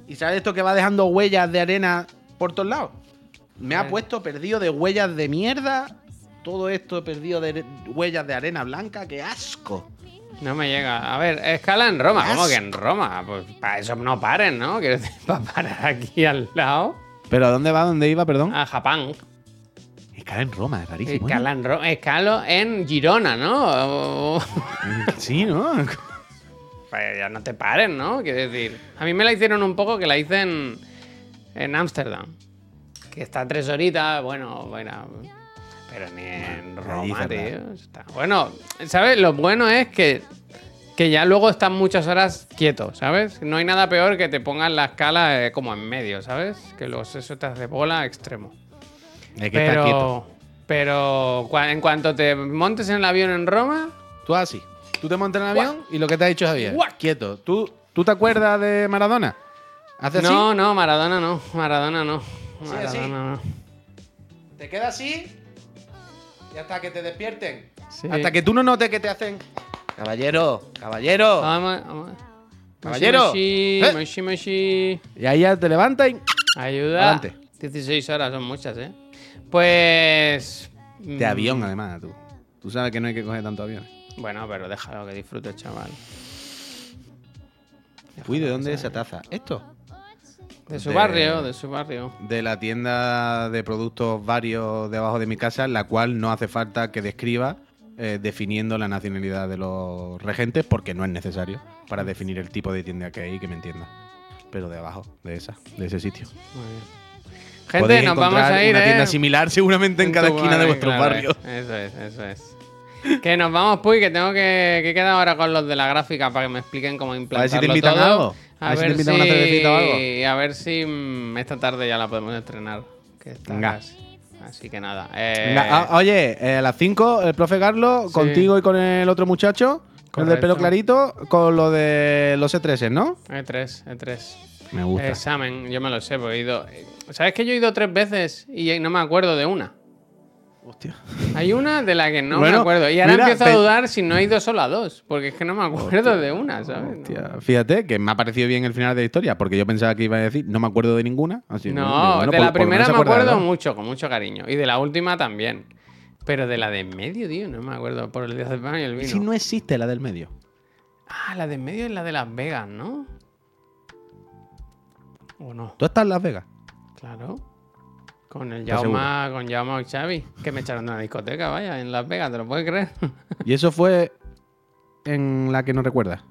¿Y sabes esto que va dejando huellas de arena por todos lados? Me ha Eh. puesto perdido de huellas de mierda. Todo esto perdido de huellas de arena blanca. ¡Qué asco! No me llega. A ver, escala en Roma. ¿Cómo que en. Roma? Pues para eso no paren, ¿no? Quiero decir, para parar aquí al lado. ¿Pero a dónde va? ¿Dónde iba, perdón? A Japón. Escala en Roma, es rarísimo. ¿eh? Escala en Ro- Escalo en Girona, ¿no? Sí, ¿no? Pues ya no te paren, ¿no? Quiero decir. A mí me la hicieron un poco que la hice en. En Ámsterdam. Que está tres horitas, bueno, bueno. Pero ni en Roma, tío. Está- Bueno, ¿sabes? Lo bueno es que. Que ya luego están muchas horas quieto, ¿sabes? No hay nada peor que te pongan la escala eh, como en medio, ¿sabes? Que los, eso te hace bola extremo. Hay que estar quieto. Pero. Pero en cuanto te montes en el avión en Roma. Tú así. Tú te montas en el avión y lo que te ha dicho Javier. Guau. Quieto. ¿Tú, ¿Tú te acuerdas de Maradona? ¿Hace así? No, no, Maradona no. Maradona no. Maradona así. no. Te quedas así y hasta que te despierten. Sí. Hasta que tú no notes que te hacen. Caballero, caballero. Vamos, vamos. Caballero. ¿Eh? Y ahí ya te levantas y. Ayuda. Adelante. 16 horas son muchas, ¿eh? Pues. De Mm, avión, además, tú. Tú sabes que no hay que coger tanto avión. Bueno, pero déjalo que disfrute, chaval. Uy, ¿de dónde es esa taza? ¿Esto? De su De- barrio, de su barrio. De la tienda de productos varios debajo de mi casa, la cual no hace falta que describa eh, definiendo la nacionalidad de los regentes, porque no es necesario para definir el tipo de tienda que hay que me entienda. Pero de abajo, de esa, de ese sitio. Muy bien. Gente, Podéis nos vamos encontrar a ir, una tienda ¿eh? similar seguramente en, cada esquina de vuestro claro, barrio. Eso es, eso es. Que nos vamos, Puy, que tengo que, que quedar ahora con los de la gráfica para que me expliquen cómo A ver implantarlo si te invitan todo. a algo. A ver si te invitan a una cervecita o algo. A ver si mm, esta tarde ya la podemos estrenar. Que está Venga. casi. Así que nada. eh, Venga, ah, oye, eh, a las 5, el profe Carlos, Sí. contigo y con el otro muchacho, con el del pelo clarito, con lo de los E3, ¿no? E3, E3. Me gusta. Examen, yo me lo sé, porque he ido. ¿Sabes que yo he ido tres veces y no me acuerdo de una? Hostia. Hay una de la que no Bueno, me acuerdo. Y ahora mira, empiezo a dudar si no he ido solo a dos. Porque es que no me acuerdo de una, ¿sabes? Hostia, Fíjate que me ha parecido bien el final de la historia, porque yo pensaba que iba a decir, no me acuerdo de ninguna. Así, No, bueno, de por- la primera me acuerdo mucho, con mucho cariño. Y de la última también. Pero de la de en medio, tío, no me acuerdo. Por el de pan y el ¿Y vino. si no existe la del medio? Ah, la de en medio es la de Las Vegas, ¿no? ¿O no? ¿Tú estás en Las Vegas? Claro. Con el ¿Estás Jauma, con Jauma y Xavi. Que me echaron de una discoteca, vaya, en Las Vegas, ¿te lo puedes creer? Y eso fue en la que no recuerdas.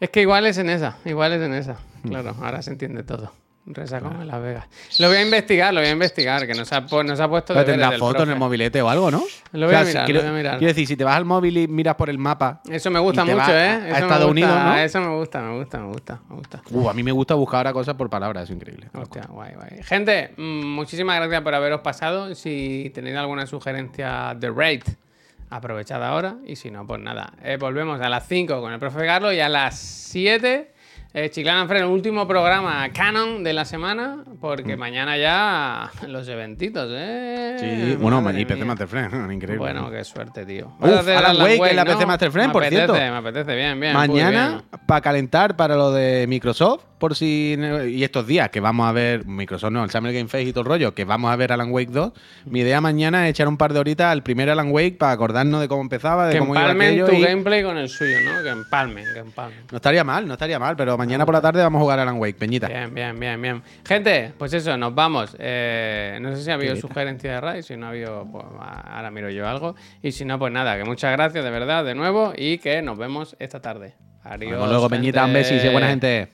Es que igual es en esa, igual es en esa. Hmm. Claro, ahora se entiende todo. Resacón en Las Vegas. Lo voy a investigar, lo voy a investigar, que nos ha, nos ha puesto Pero deberes tendrás del foto en el mobilete o algo, ¿no? Lo voy a mirar, quiero, lo voy a mirar. quiero decir, si te vas al móvil y miras por el mapa. Eso me gusta mucho, ¿eh? a- Eso Estados gusta, Unidos, ¿no? Eso me gusta, me gusta, me gusta, me gusta. Uh, a mí me gusta buscar ahora cosas por palabras, es increíble. Hostia, guay, guay. Gente, mm, muchísimas gracias por haberos pasado. Si tenéis alguna sugerencia de raid, aprovechad ahora. Y si no, pues nada. Eh, volvemos a las 5 con el profe Carlos y a las 7. Eh, Chiclana Fred, el último programa canon de la semana, porque mañana ya los eventitos, ¿eh? Mm. Sí, bueno, Madre y PC mía. Master Friend, increíble. Bueno, qué suerte, tío. Uf, Alan Wake en la ¿no? PC Master Friend, me por apetece, cierto. Me apetece, bien, bien. Mañana, para calentar para lo de Microsoft, por si. Y estos días que vamos a ver. Microsoft no, el Summer Game Face y todo el rollo, que vamos a ver Alan Wake 2. Mi idea mañana es echar un par de horitas al primer Alan Wake para acordarnos de cómo empezaba, de Que cómo iba empalmen aquello. tu y- gameplay con el suyo, ¿no? Que empalmen, que empalmen. No estaría mal, no estaría mal, pero mañana por la tarde vamos a jugar Alan Wake, Peñita. Bien, bien, bien, bien. Gente, pues eso, nos vamos. Eh, no sé si ha habido Qué sugerencia de Ray, si no ha habido, pues a- ahora miro yo algo. Y si no, pues nada, que muchas gracias de verdad de nuevo y que nos vemos esta tarde. Adiós. Vemos luego, Peñita, un sé buena gente.